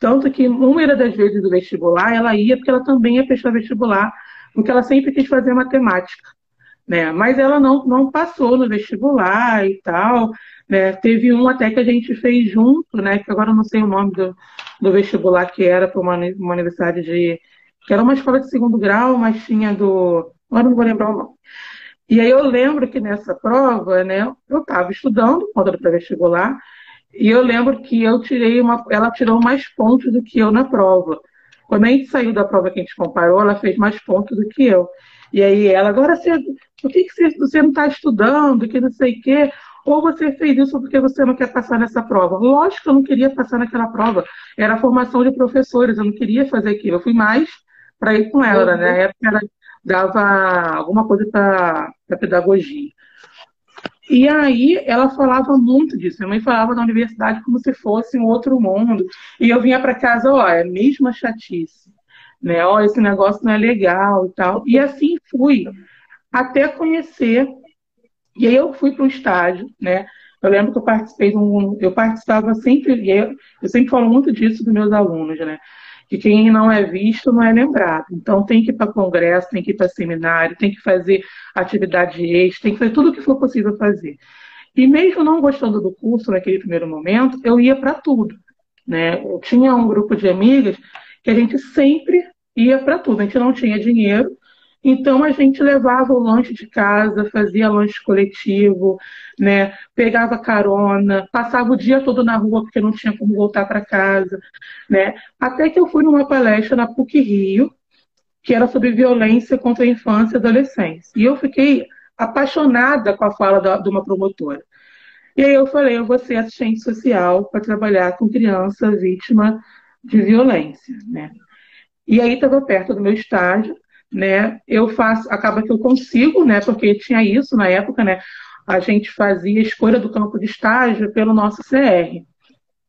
Tanto que, uma das vezes do vestibular, ela ia porque ela também ia fechar vestibular, porque ela sempre quis fazer matemática. Né? Mas ela não, não passou no vestibular e tal. Né? Teve um até que a gente fez junto, né? que agora eu não sei o nome do, do vestibular que era para uma, uma universidade de. que era uma escola de segundo grau, mas tinha do. Agora não vou lembrar o nome. E aí eu lembro que nessa prova, né, eu estava estudando era para vestibular, e eu lembro que eu tirei uma. Ela tirou mais pontos do que eu na prova. Quando a gente saiu da prova que a gente comparou, ela fez mais pontos do que eu. E aí ela, agora você, por que, que você, você não está estudando, que não sei o quê? Ou você fez isso porque você não quer passar nessa prova? Lógico que eu não queria passar naquela prova. Era a formação de professores, eu não queria fazer aquilo. Eu fui mais para ir com ela, né? Na época ela dava alguma coisa para pedagogia. E aí ela falava muito disso. Minha mãe falava da universidade como se fosse um outro mundo. E eu vinha para casa, ó, é a mesma chatice. Né? Ó, esse negócio não é legal e tal. E assim fui, até conhecer. E aí eu fui para um estágio, né? Eu lembro que eu participei de um. Eu participava sempre, eu, eu sempre falo muito disso dos meus alunos, né? que quem não é visto não é lembrado. Então tem que ir para congresso, tem que ir para seminário, tem que fazer atividade extra, tem que fazer tudo o que for possível fazer. E mesmo não gostando do curso naquele primeiro momento, eu ia para tudo. Né? Eu tinha um grupo de amigas que a gente sempre ia para tudo. A gente não tinha dinheiro, então a gente levava o lanche de casa, fazia lanche coletivo, né? Pegava carona, passava o dia todo na rua porque não tinha como voltar para casa, né? Até que eu fui numa palestra na PUC Rio, que era sobre violência contra a infância e adolescência. E eu fiquei apaixonada com a fala da, de uma promotora. E aí eu falei, eu vou ser assistente social para trabalhar com criança vítima de violência, né? E aí estava perto do meu estágio, né? Eu faço, acaba que eu consigo, né? Porque tinha isso na época, né? A gente fazia escolha do campo de estágio pelo nosso CR,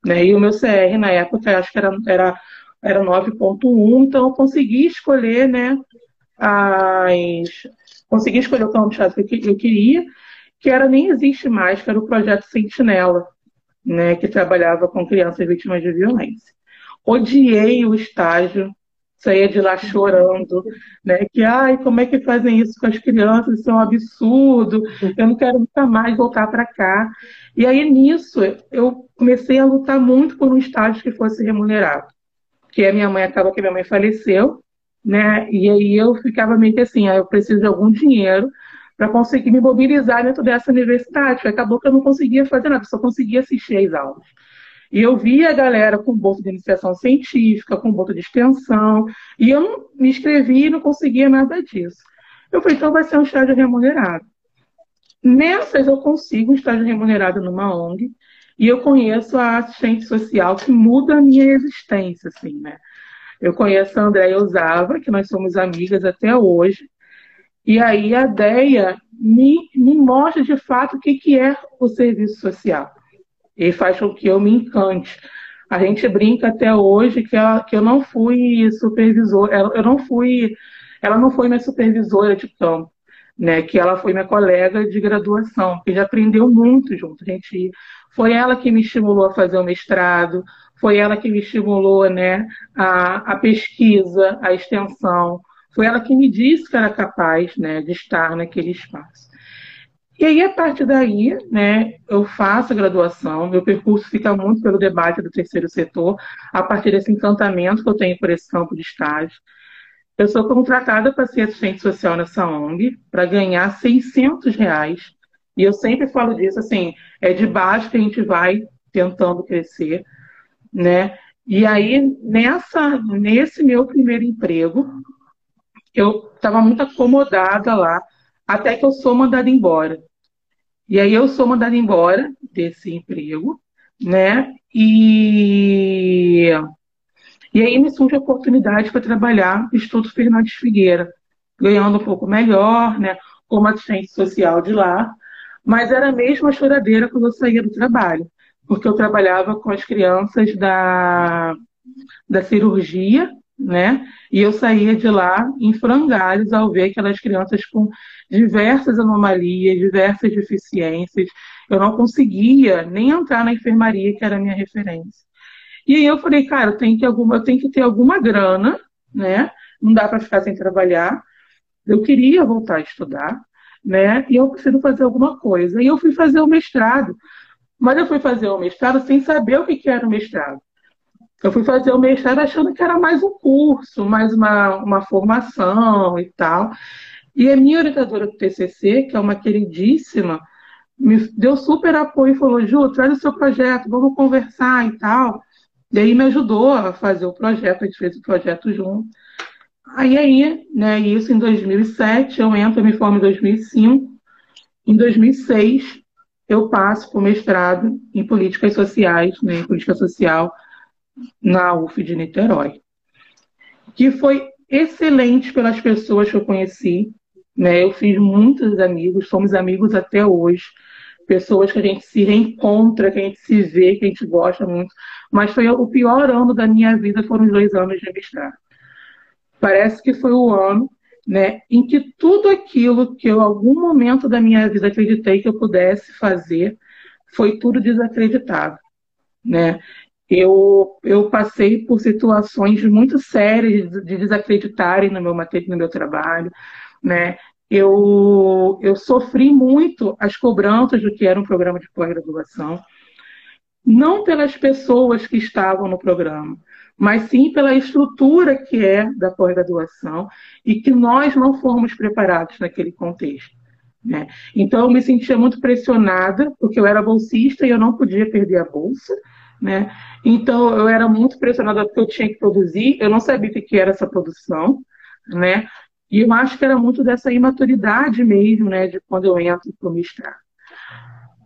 né? E o meu CR na época acho que era era era 9.1, então eu consegui escolher, né? As consegui escolher o campo de estágio que eu queria, que era nem existe mais, que era o projeto Sentinela, né? Que trabalhava com crianças vítimas de violência. Odiei o estágio, saía de lá chorando, né? Que, ai, como é que fazem isso com as crianças? Isso é um absurdo, eu não quero nunca mais voltar para cá. E aí, nisso, eu comecei a lutar muito por um estágio que fosse remunerado. Porque a minha mãe acaba que minha mãe faleceu, né? E aí eu ficava meio que assim, ah, eu preciso de algum dinheiro para conseguir me mobilizar dentro dessa universidade. Acabou que eu não conseguia fazer nada, só conseguia assistir às aulas. E eu via a galera com bolsa de iniciação científica, com bolsa de extensão, e eu não me inscrevi e não conseguia nada disso. Eu falei, então vai ser um estágio remunerado. Nessas eu consigo um estágio remunerado numa ONG, e eu conheço a assistente social que muda a minha existência, assim, né? Eu conheço a Andréia Osava, que nós somos amigas até hoje, e aí a Deia me, me mostra de fato o que, que é o serviço social e faz com que eu me encante. A gente brinca até hoje que, ela, que eu não fui supervisora, eu não fui, ela não foi minha supervisora de campo, né? Que ela foi minha colega de graduação, porque já aprendeu muito junto. A gente foi ela que me estimulou a fazer o mestrado, foi ela que me estimulou, né, a, a pesquisa, a extensão. Foi ela que me disse que era capaz, né, de estar naquele espaço. E aí, a partir daí, né, eu faço a graduação, meu percurso fica muito pelo debate do terceiro setor, a partir desse encantamento que eu tenho por esse campo de estágio. Eu sou contratada para ser assistente social nessa ONG, para ganhar 600 reais E eu sempre falo disso, assim, é de baixo que a gente vai tentando crescer, né? E aí, nessa, nesse meu primeiro emprego, eu estava muito acomodada lá, até que eu sou mandada embora. E aí eu sou mandada embora desse emprego, né? E, e aí me surge a oportunidade para trabalhar no Instituto Fernandes Figueira, ganhando um pouco melhor, né? Como assistente social de lá, mas era a choradeira quando eu saía do trabalho, porque eu trabalhava com as crianças da, da cirurgia, né? E eu saía de lá em frangalhos ao ver aquelas crianças com diversas anomalias, diversas deficiências. Eu não conseguia nem entrar na enfermaria, que era a minha referência. E aí eu falei, cara, eu tenho que, alguma, eu tenho que ter alguma grana, né? Não dá para ficar sem trabalhar. Eu queria voltar a estudar, né? E eu preciso fazer alguma coisa. E eu fui fazer o mestrado. Mas eu fui fazer o mestrado sem saber o que era o mestrado. Eu fui fazer o mestrado achando que era mais um curso, mais uma, uma formação e tal. E a minha orientadora do TCC, que é uma queridíssima, me deu super apoio e falou: Ju, traz o seu projeto, vamos conversar e tal. E aí me ajudou a fazer o projeto, a gente fez o projeto junto. Aí, aí, né, isso em 2007, eu entro, me formo em 2005. Em 2006, eu passo para o mestrado em políticas sociais, né, em política social, na UF de Niterói. Que foi excelente pelas pessoas que eu conheci, né, eu fiz muitos amigos, somos amigos até hoje, pessoas que a gente se reencontra, que a gente se vê, que a gente gosta muito, mas foi o pior ano da minha vida, foram os dois anos de mestrado Parece que foi o ano né, em que tudo aquilo que eu, em algum momento da minha vida, acreditei que eu pudesse fazer, foi tudo desacreditado. Né? Eu, eu passei por situações muito sérias de desacreditarem no meu, no meu trabalho. Né? Eu, eu sofri muito as cobranças do que era um programa de pós-graduação, não pelas pessoas que estavam no programa, mas sim pela estrutura que é da pós-graduação e que nós não fomos preparados naquele contexto. Né? Então, eu me sentia muito pressionada, porque eu era bolsista e eu não podia perder a bolsa. Né? Então, eu era muito pressionada porque eu tinha que produzir, eu não sabia o que era essa produção. Né? E eu acho que era muito dessa imaturidade mesmo, né, de quando eu entro para o mestrado.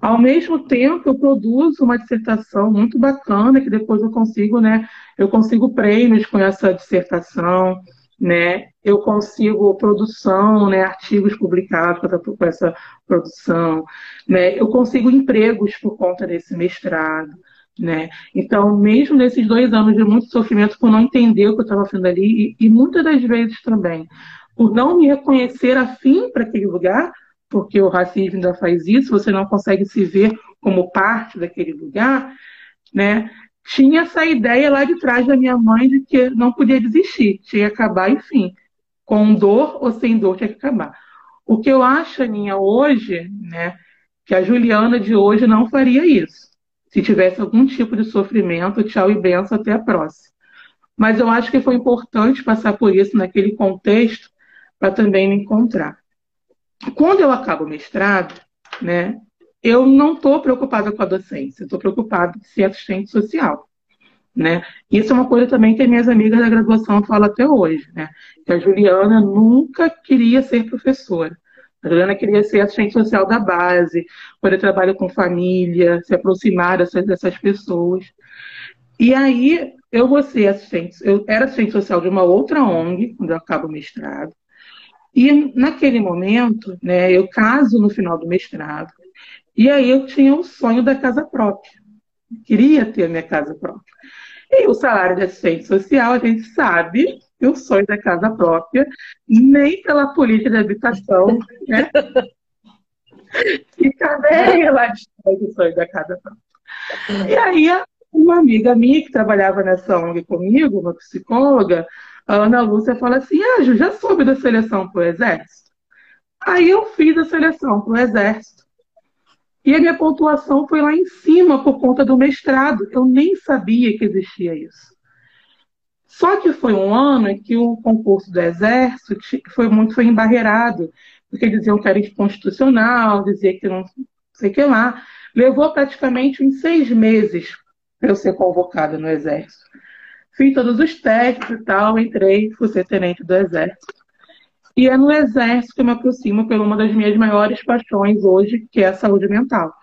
Ao mesmo tempo, eu produzo uma dissertação muito bacana, que depois eu consigo, né? Eu consigo prêmios com essa dissertação, né? Eu consigo produção, né? Artigos publicados com essa produção, né? Eu consigo empregos por conta desse mestrado, né? Então, mesmo nesses dois anos de muito sofrimento por não entender o que eu estava fazendo ali, e, e muitas das vezes também por não me reconhecer afim para aquele lugar, porque o racismo ainda faz isso, você não consegue se ver como parte daquele lugar, né? Tinha essa ideia lá de trás da minha mãe de que não podia desistir, tinha que acabar, enfim, com dor ou sem dor tinha que acabar. O que eu acho, Aninha, hoje, né, que a Juliana de hoje não faria isso. Se tivesse algum tipo de sofrimento, tchau e benção, até a próxima. Mas eu acho que foi importante passar por isso naquele contexto para também me encontrar. Quando eu acabo o mestrado, né, eu não estou preocupada com a docência, estou preocupada em ser assistente social. Né? Isso é uma coisa também que as minhas amigas da graduação falam até hoje, né? Que a Juliana nunca queria ser professora. A Juliana queria ser assistente social da base, poder trabalhar com família, se aproximar dessas, dessas pessoas. E aí eu vou ser assistente, eu era assistente social de uma outra ONG, quando eu acabo o mestrado. E naquele momento, né, eu caso no final do mestrado, e aí eu tinha o sonho da casa própria. Queria ter a minha casa própria. E o salário de assistente social, a gente sabe que o sonho da casa própria, nem pela política de habitação, né? Fica bem lá de sonho da casa própria. E aí, uma amiga minha que trabalhava nessa ONG comigo, uma psicóloga, a Ana Lúcia fala assim: Ah, Ju, já soube da seleção para o Exército? Aí eu fiz a seleção para o Exército. E a minha pontuação foi lá em cima por conta do mestrado. Eu nem sabia que existia isso. Só que foi um ano em que o concurso do Exército foi muito foi embarreirado, porque diziam que era inconstitucional, dizia que não sei o que lá. Levou praticamente uns seis meses para eu ser convocada no Exército. Fiz todos os testes e tal, entrei, fui ser tenente do Exército. E é no Exército que eu me aproximo por uma das minhas maiores paixões hoje, que é a saúde mental.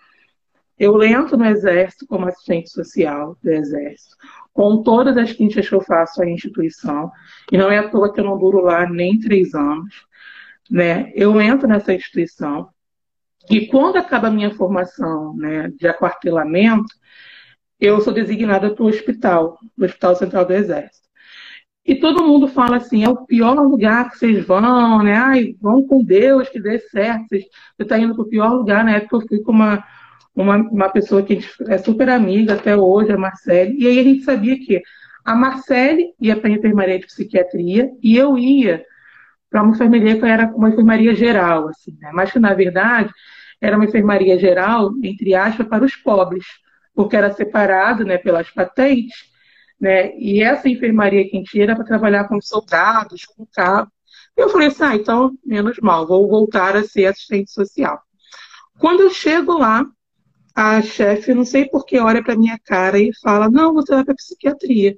Eu entro no Exército como assistente social do Exército, com todas as quintas que eu faço à instituição, e não é à toa que eu não duro lá nem três anos. Né? Eu entro nessa instituição, e quando acaba a minha formação né, de aquartelamento, eu sou designada para o hospital, o Hospital Central do Exército. E todo mundo fala assim, é o pior lugar que vocês vão, né? Ai, vão com Deus que dê certo. Você está indo para o pior lugar. Na época eu fui com uma, uma, uma pessoa que é super amiga até hoje, a Marcele. E aí a gente sabia que a Marcele ia para a enfermaria de psiquiatria e eu ia para uma enfermaria que era uma enfermaria geral, assim, né? Mas que, na verdade, era uma enfermaria geral, entre aspas, para os pobres, porque era separado né, pelas patentes né? E essa enfermaria que a gente era para trabalhar com soldados, com cabo. Eu falei assim, ah, então, menos mal, vou voltar a ser assistente social. Quando eu chego lá, a chefe, não sei por que, olha para minha cara e fala, não, você vai para psiquiatria.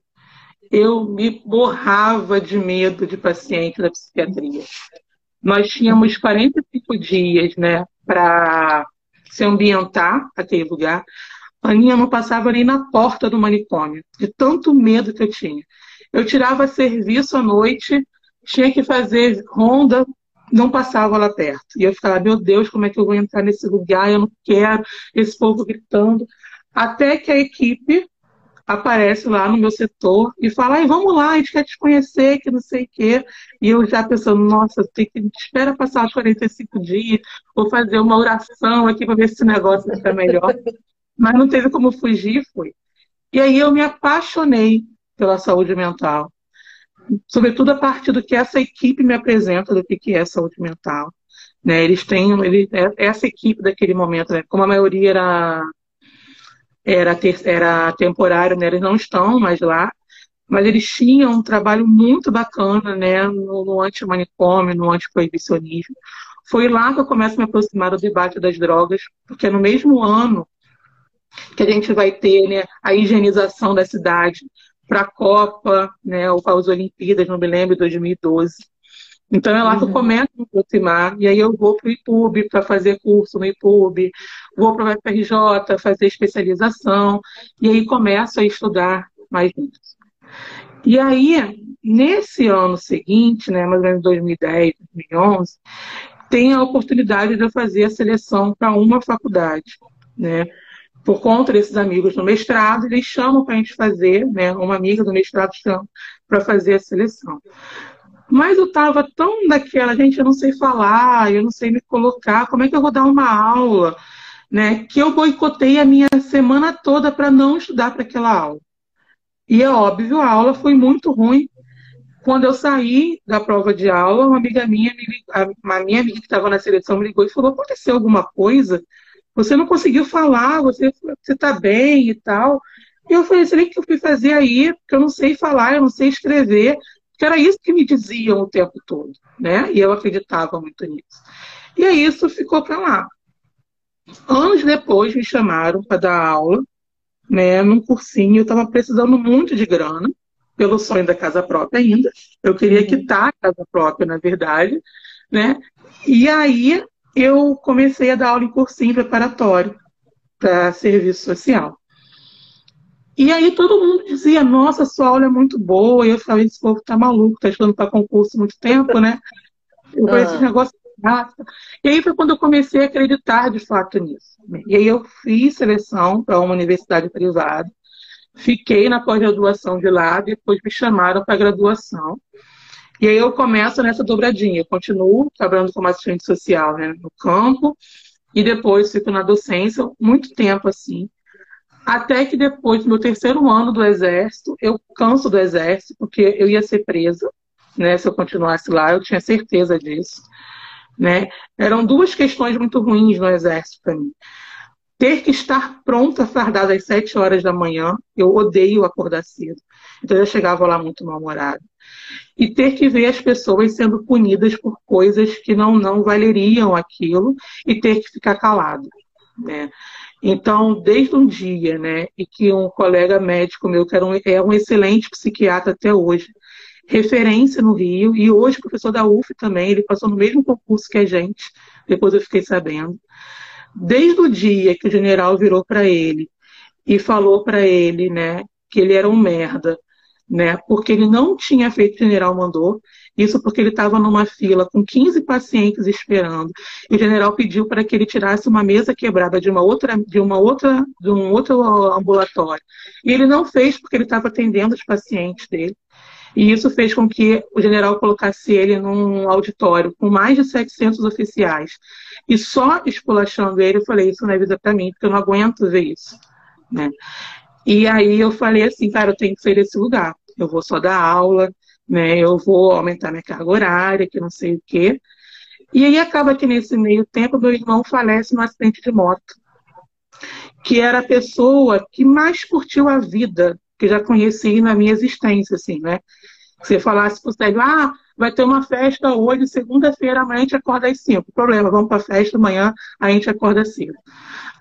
Eu me borrava de medo de paciente da psiquiatria. Nós tínhamos 45 dias, né, para se ambientar aquele lugar. A Aninha não passava nem na porta do manicômio, de tanto medo que eu tinha. Eu tirava serviço à noite, tinha que fazer ronda, não passava lá perto. E eu ficava, meu Deus, como é que eu vou entrar nesse lugar? Eu não quero esse povo gritando. Até que a equipe aparece lá no meu setor e fala, Ai, vamos lá, a gente quer te conhecer, que não sei o quê. E eu já pensando, nossa, tem que espera passar os 45 dias, vou fazer uma oração aqui para ver se esse negócio vai ficar melhor mas não teve como fugir, foi. E aí eu me apaixonei pela saúde mental, sobretudo a partir do que essa equipe me apresenta do que é saúde mental. Né, eles têm ele, é, essa equipe daquele momento, né, como a maioria era era, ter, era temporário, né, eles não estão mais lá, mas eles tinham um trabalho muito bacana né, no, no anti-manicômio, no anti-proibicionismo. Foi lá que eu começo a me aproximar do debate das drogas, porque no mesmo ano que a gente vai ter né, a higienização da cidade para a Copa, né, ou para as Olimpíadas, não me lembro, 2012. Então é lá uhum. que eu uhum. começo a me aproximar, e aí eu vou para o IPUB para fazer curso no IPUB, vou para o FRJ fazer especialização, e aí começo a estudar mais isso. E aí, nesse ano seguinte, né, mais ou menos 2010, 2011, tem a oportunidade de eu fazer a seleção para uma faculdade, né? Por conta desses amigos no mestrado, eles chamam para a gente fazer, né, uma amiga do mestrado chama para fazer a seleção. Mas eu estava tão daquela, gente, eu não sei falar, eu não sei me colocar, como é que eu vou dar uma aula? Né, que eu boicotei a minha semana toda para não estudar para aquela aula. E é óbvio, a aula foi muito ruim. Quando eu saí da prova de aula, uma amiga minha, a minha amiga que estava na seleção me ligou e falou: aconteceu alguma coisa? Você não conseguiu falar, você está bem e tal. E eu falei, será que eu fui fazer aí? Porque eu não sei falar, eu não sei escrever. Porque era isso que me diziam o tempo todo, né? E eu acreditava muito nisso. E aí isso ficou para lá. Anos depois me chamaram para dar aula, né, num cursinho. Eu estava precisando muito de grana, pelo sonho da casa própria ainda. Eu queria uhum. quitar a casa própria, na verdade, né? E aí eu comecei a dar aula em cursinho preparatório para serviço social. E aí todo mundo dizia, nossa, sua aula é muito boa. E eu falei, esse povo tá maluco, tá estudando para concurso muito tempo, né? Eu falei, ah. esse negócio e aí foi quando eu comecei a acreditar de fato nisso. E aí eu fiz seleção para uma universidade privada, fiquei na pós-graduação de lá, depois me chamaram para graduação. E aí eu começo nessa dobradinha, eu continuo trabalhando como assistente social né, no campo, e depois fico na docência, muito tempo assim. Até que depois meu terceiro ano do exército, eu canso do exército, porque eu ia ser presa, né? Se eu continuasse lá, eu tinha certeza disso. Né? Eram duas questões muito ruins no exército para mim. Ter que estar pronta, fardada às sete horas da manhã. Eu odeio acordar cedo. Então eu chegava lá muito mal-humorada. E ter que ver as pessoas sendo punidas por coisas que não, não valeriam aquilo e ter que ficar calado. Né? Então, desde um dia, né, e que um colega médico meu, que era um, é um excelente psiquiatra até hoje, referência no Rio, e hoje professor da UF também, ele passou no mesmo concurso que a gente, depois eu fiquei sabendo. Desde o dia que o general virou para ele e falou para ele, né, que ele era um merda, né, porque ele não tinha feito o general mandou, isso porque ele estava numa fila com 15 pacientes esperando. E o general pediu para que ele tirasse uma mesa quebrada de uma outra, de uma outra, de um outro ambulatório. E ele não fez porque ele estava atendendo os pacientes dele. E isso fez com que o general colocasse ele num auditório com mais de 700 oficiais. E só esculachando ele, eu falei, isso não é vida para mim, porque eu não aguento ver isso. Né? E aí eu falei assim, cara, eu tenho que sair desse lugar. Eu vou só dar aula, né? Eu vou aumentar minha carga horária, que não sei o quê. E aí acaba que nesse meio tempo meu irmão falece num acidente de moto. Que era a pessoa que mais curtiu a vida que já conheci na minha existência, assim, né? Você falasse pro Célio, ah, vai ter uma festa hoje, segunda-feira, amanhã a gente acorda às 5. Problema, vamos para a festa, amanhã a gente acorda cedo.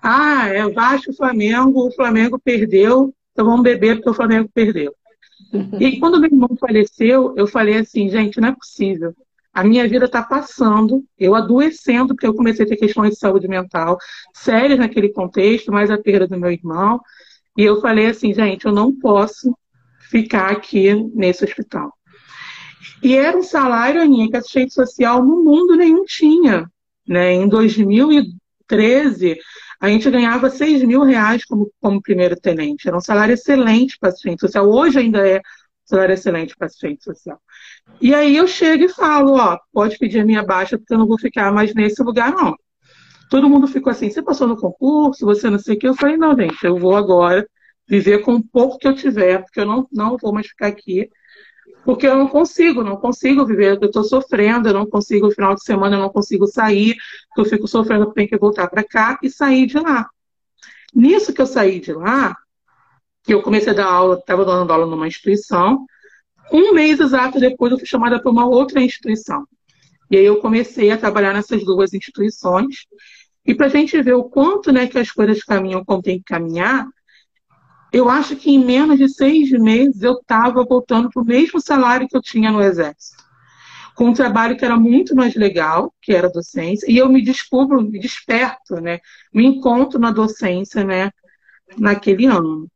Ah, é Vasco Flamengo, o Flamengo perdeu, então vamos beber porque o Flamengo perdeu. E quando meu irmão faleceu, eu falei assim, gente, não é possível. A minha vida está passando, eu adoecendo, porque eu comecei a ter questões de saúde mental sérias naquele contexto, mais a perda do meu irmão. E eu falei assim, gente, eu não posso ficar aqui nesse hospital. E era um salário, Aninha, que assistente social no mundo nenhum tinha. Né? Em 2013, a gente ganhava 6 mil reais como, como primeiro tenente. Era um salário excelente para assistente social. Hoje ainda é salário excelente para assistente social. E aí eu chego e falo, ó, pode pedir a minha baixa, porque eu não vou ficar mais nesse lugar, não. Todo mundo ficou assim, você passou no concurso, você não sei o que. Eu falei, não, gente, eu vou agora viver com o pouco que eu tiver, porque eu não, não vou mais ficar aqui porque eu não consigo, não consigo viver, eu estou sofrendo, eu não consigo, final de semana eu não consigo sair, eu fico sofrendo, tenho que voltar para cá e sair de lá. Nisso que eu saí de lá, que eu comecei a dar aula, estava dando aula numa instituição, um mês exato depois eu fui chamada para uma outra instituição. E aí eu comecei a trabalhar nessas duas instituições. E para a gente ver o quanto né, que as coisas caminham como tem que caminhar, eu acho que em menos de seis meses eu estava voltando para o mesmo salário que eu tinha no Exército. Com um trabalho que era muito mais legal, que era docência, e eu me descubro, me desperto, né? Me encontro na docência, né? Naquele ano.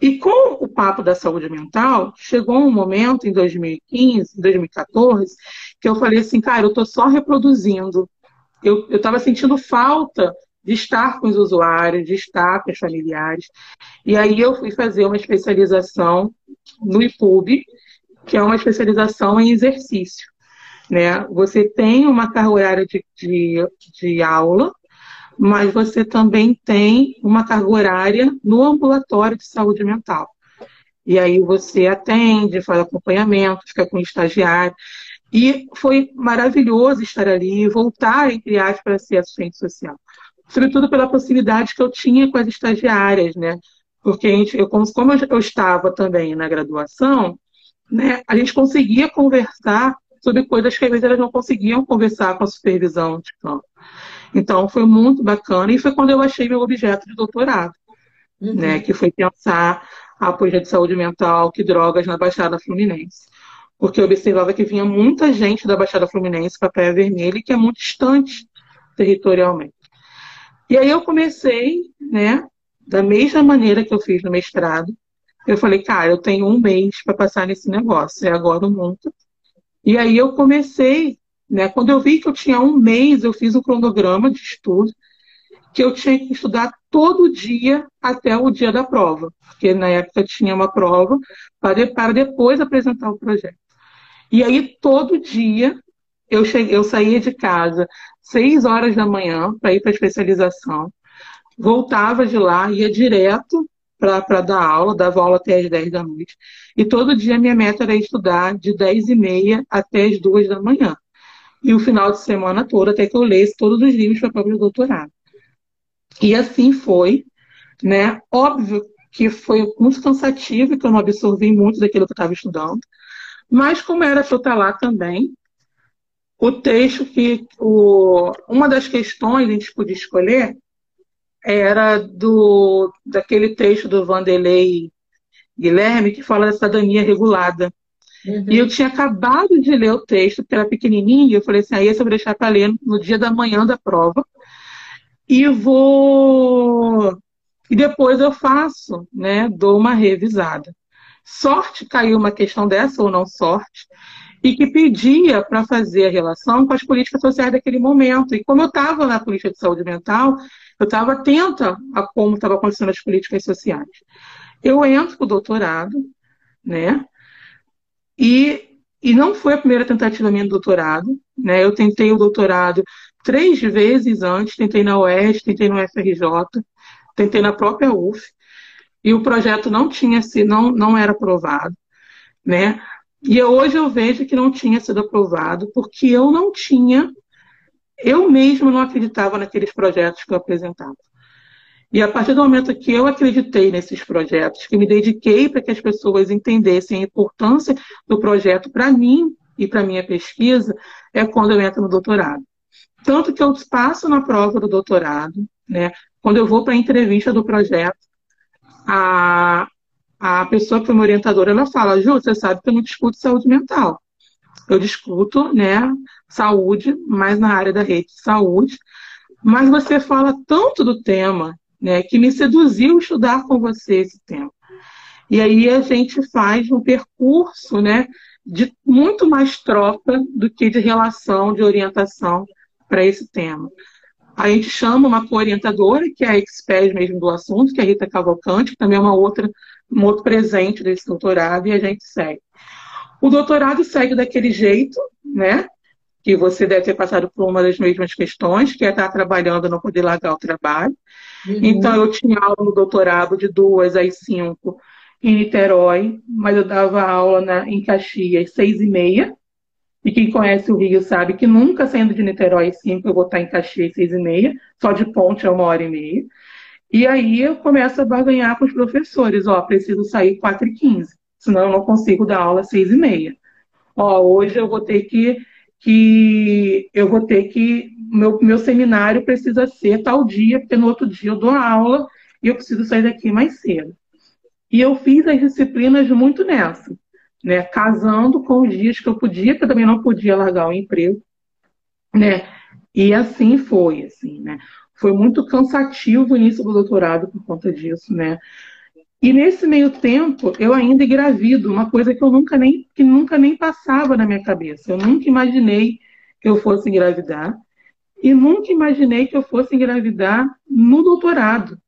E com o papo da saúde mental, chegou um momento em 2015, 2014, que eu falei assim, cara, eu estou só reproduzindo. Eu estava sentindo falta de estar com os usuários, de estar com os familiares. E aí eu fui fazer uma especialização no IPUB, que é uma especialização em exercício. Né? Você tem uma carga horária de, de, de aula, mas você também tem uma carga horária no ambulatório de saúde mental. E aí você atende, faz acompanhamento, fica com o estagiário. E foi maravilhoso estar ali voltar, entre aspas, para ser assistente social sobretudo pela possibilidade que eu tinha com as estagiárias, né? Porque a gente, eu, como eu estava também na graduação, né, a gente conseguia conversar sobre coisas que às vezes elas não conseguiam conversar com a supervisão de campo. Então foi muito bacana e foi quando eu achei meu objeto de doutorado, uhum. né, que foi pensar a política de saúde mental, que drogas na Baixada Fluminense. Porque eu observava que vinha muita gente da Baixada Fluminense para a Praia Vermelha, que é muito distante territorialmente. E aí eu comecei, né, da mesma maneira que eu fiz no mestrado. Eu falei, cara, eu tenho um mês para passar nesse negócio, é agora ou nunca. E aí eu comecei, né, quando eu vi que eu tinha um mês, eu fiz um cronograma de estudo, que eu tinha que estudar todo dia até o dia da prova, porque na época tinha uma prova para, para depois apresentar o projeto. E aí todo dia eu, cheguei, eu saía de casa seis horas da manhã para ir para especialização, voltava de lá, ia direto para dar aula, dava aula até as 10 da noite. E todo dia minha meta era estudar de 10 e meia até as 2 da manhã. E o final de semana todo, até que eu lesse todos os livros para próprio doutorado. E assim foi, né? Óbvio que foi muito cansativo, que eu não absorvi muito daquilo que eu estava estudando, mas como era para eu estar lá também, o texto que o, uma das questões a gente podia escolher era do daquele texto do Vanderlei Guilherme que fala da cidadania regulada. Uhum. E eu tinha acabado de ler o texto, porque era pequenininho, e eu falei assim, aí esse eu vou deixar para ler no dia da manhã da prova. E vou e depois eu faço, né, dou uma revisada. Sorte caiu uma questão dessa ou não sorte, e que pedia para fazer a relação com as políticas sociais daquele momento. E como eu estava na política de saúde mental, eu estava atenta a como estava acontecendo as políticas sociais. Eu entro para o doutorado, né? E, e não foi a primeira tentativa minha do doutorado, né? Eu tentei o doutorado três vezes antes, tentei na UES, tentei no FRJ, tentei na própria UF, e o projeto não tinha sido, não, não era aprovado, né? E hoje eu vejo que não tinha sido aprovado, porque eu não tinha, eu mesma não acreditava naqueles projetos que eu apresentava. E a partir do momento que eu acreditei nesses projetos, que me dediquei para que as pessoas entendessem a importância do projeto para mim e para minha pesquisa, é quando eu entro no doutorado. Tanto que eu passo na prova do doutorado, né? Quando eu vou para a entrevista do projeto, a, a pessoa que foi minha orientadora, ela fala, Ju, você sabe que eu não discuto saúde mental. Eu discuto, né, saúde, mais na área da rede de saúde, mas você fala tanto do tema, né, que me seduziu estudar com você esse tema. E aí a gente faz um percurso, né, de muito mais troca do que de relação, de orientação para esse tema. A gente chama uma co-orientadora, que é a expert mesmo do assunto, que é a Rita Cavalcante, que também é uma outra um outro presente desse doutorado e a gente segue. O doutorado segue daquele jeito, né? Que você deve ter passado por uma das mesmas questões, que é estar trabalhando não poder largar o trabalho. Uhum. Então, eu tinha aula no doutorado de duas às cinco em Niterói, mas eu dava aula na, em Caxias seis e meia. E quem conhece o Rio sabe que nunca saindo de Niterói às cinco eu vou estar em Caxias seis e meia, só de ponte é uma hora e meia. E aí eu começo a barganhar com os professores, ó, preciso sair 4 e 15, senão eu não consigo dar aula às 6 e meia. Ó, hoje eu vou ter que, que eu vou ter que, meu, meu seminário precisa ser tal dia, porque no outro dia eu dou aula e eu preciso sair daqui mais cedo. E eu fiz as disciplinas muito nessa, né, casando com os dias que eu podia, porque eu também não podia largar o emprego, né, e assim foi, assim, né foi muito cansativo o início do doutorado por conta disso, né? E nesse meio tempo, eu ainda engravido, uma coisa que eu nunca nem, que nunca nem passava na minha cabeça. Eu nunca imaginei que eu fosse engravidar e nunca imaginei que eu fosse engravidar no doutorado,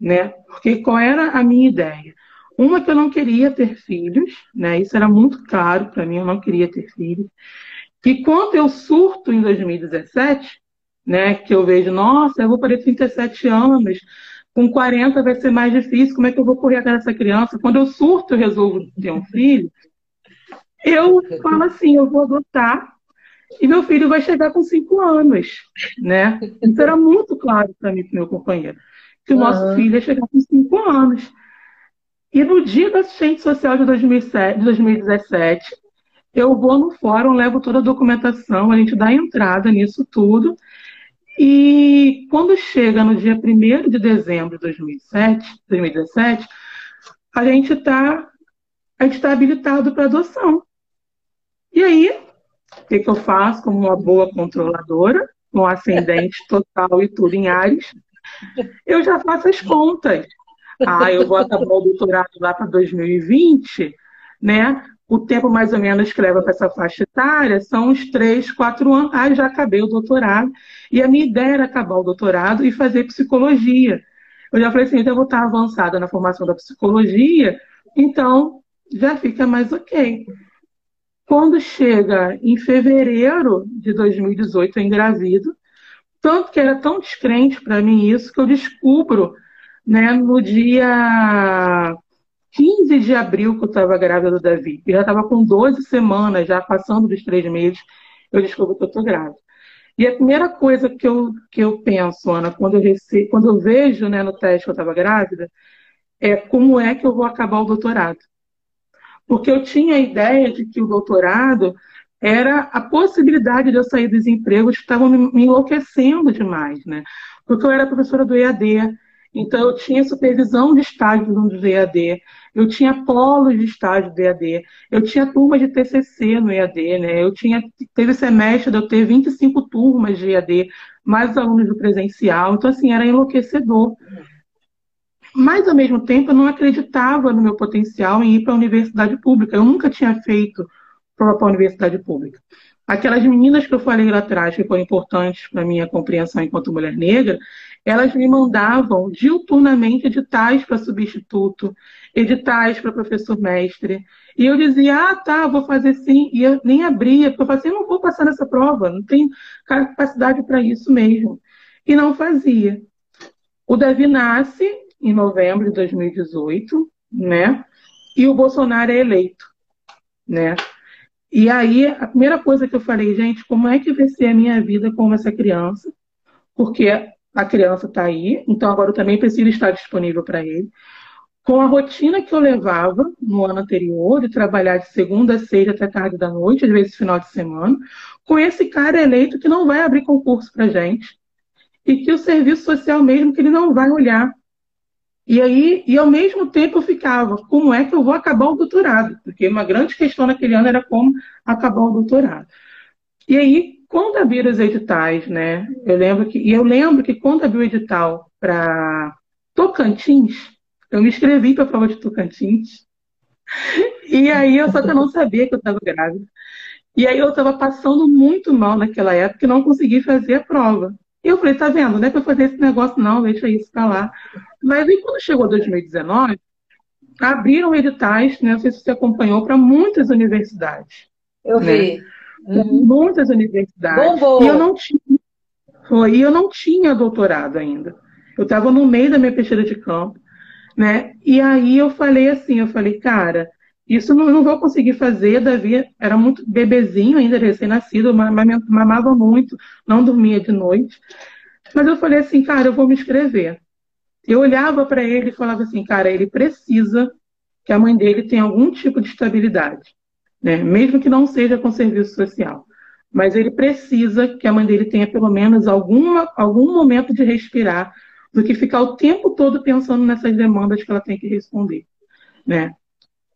né? Porque qual era a minha ideia? Uma que eu não queria ter filhos, né? Isso era muito caro para mim, eu não queria ter filhos. E quando eu surto em 2017, né? Que eu vejo, nossa, eu vou para 37 anos, com 40 vai ser mais difícil, como é que eu vou correr atrás dessa criança? Quando eu surto, eu resolvo ter um filho, eu falo assim, eu vou adotar e meu filho vai chegar com 5 anos, né? Isso era muito claro para mim, para meu companheiro, que o nosso uhum. filho ia chegar com 5 anos. E no dia da assistente social de, 2007, de 2017, eu vou no fórum, levo toda a documentação, a gente dá entrada nisso tudo, e quando chega no dia 1 de dezembro de 2007, 2017, a gente está tá habilitado para adoção. E aí, o que, que eu faço como uma boa controladora, com ascendente total e tudo em Ares? Eu já faço as contas. Ah, eu vou acabar o doutorado lá para 2020, né? O tempo mais ou menos que leva para essa faixa etária são uns três, quatro anos. Ah, já acabei o doutorado. E a minha ideia era acabar o doutorado e fazer psicologia. Eu já falei assim, então eu vou estar avançada na formação da psicologia, então já fica mais ok. Quando chega em fevereiro de 2018, eu engravido, tanto que era tão descrente para mim isso, que eu descubro né, no dia 15 de abril que eu estava grávida do Davi. Eu já estava com 12 semanas, já passando dos três meses, eu descubro que eu estou grávida. E a primeira coisa que eu, que eu penso, Ana, quando eu, rece... quando eu vejo né, no teste que eu estava grávida, é como é que eu vou acabar o doutorado. Porque eu tinha a ideia de que o doutorado era a possibilidade de eu sair dos empregos que estavam me enlouquecendo demais, né? Porque eu era professora do EAD, então eu tinha supervisão de estágio do EAD, eu tinha polos de estágio do EAD, eu tinha turma de TCC no EAD, né? Eu tinha teve semestre de eu ter 25 turmas de EAD, mais alunos do presencial, então assim era enlouquecedor. Mas ao mesmo tempo eu não acreditava no meu potencial em ir para a universidade pública. Eu nunca tinha feito para a universidade pública. Aquelas meninas que eu falei lá atrás, que foram importantes para a minha compreensão enquanto mulher negra, elas me mandavam diuturnamente editais para substituto, editais para professor mestre. E eu dizia, ah, tá, vou fazer sim. E eu nem abria, porque eu falei assim, não vou passar nessa prova, não tenho capacidade para isso mesmo. E não fazia. O Davi nasce em novembro de 2018, né? E o Bolsonaro é eleito, né? E aí, a primeira coisa que eu falei, gente, como é que vai ser a minha vida com essa criança? Porque a criança está aí, então agora eu também preciso estar disponível para ele. Com a rotina que eu levava no ano anterior, de trabalhar de segunda a sexta até tarde da noite, às vezes final de semana, com esse cara eleito que não vai abrir concurso para gente, e que o serviço social mesmo que ele não vai olhar e aí, e ao mesmo tempo eu ficava, como é que eu vou acabar o doutorado? Porque uma grande questão naquele ano era como acabar o doutorado. E aí, quando abriram os editais, né? Eu lembro que, e eu lembro que quando abriu o edital para Tocantins, eu me inscrevi para a prova de Tocantins. E aí, eu só que eu não sabia que eu estava grávida. E aí eu estava passando muito mal naquela época e não consegui fazer a prova. E eu falei, tá vendo, não é para fazer esse negócio não, deixa isso para lá. Mas aí quando chegou 2019, abriram editais, né, não sei se você acompanhou, para muitas universidades. Eu né? vi. Uhum. Muitas universidades. Bombou. E eu não tinha, foi, eu não tinha doutorado ainda. Eu estava no meio da minha pesquisa de campo, né? E aí eu falei assim, eu falei, cara, isso não, não vou conseguir fazer. Davi era muito bebezinho ainda, recém-nascido, mamava muito, não dormia de noite. Mas eu falei assim, cara, eu vou me inscrever. Eu olhava para ele e falava assim, cara, ele precisa que a mãe dele tenha algum tipo de estabilidade, né? mesmo que não seja com serviço social. Mas ele precisa que a mãe dele tenha pelo menos alguma, algum momento de respirar, do que ficar o tempo todo pensando nessas demandas que ela tem que responder. Né?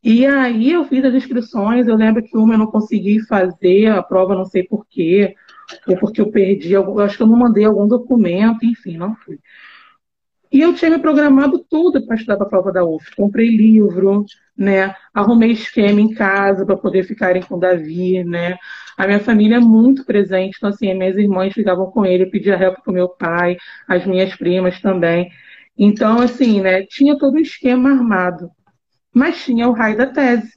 E aí eu fiz as inscrições, eu lembro que uma eu não consegui fazer, a prova não sei porquê, ou porque eu perdi, eu acho que eu não mandei algum documento, enfim, não fui. E eu tinha me programado tudo para estudar para a prova da UF. Comprei livro, né? Arrumei esquema em casa para poder ficarem com Davi, né? A minha família é muito presente, então assim, minhas irmãs ficavam com ele, eu pedia help para o meu pai, as minhas primas também. Então, assim, né, tinha todo o esquema armado mas tinha o raio da tese.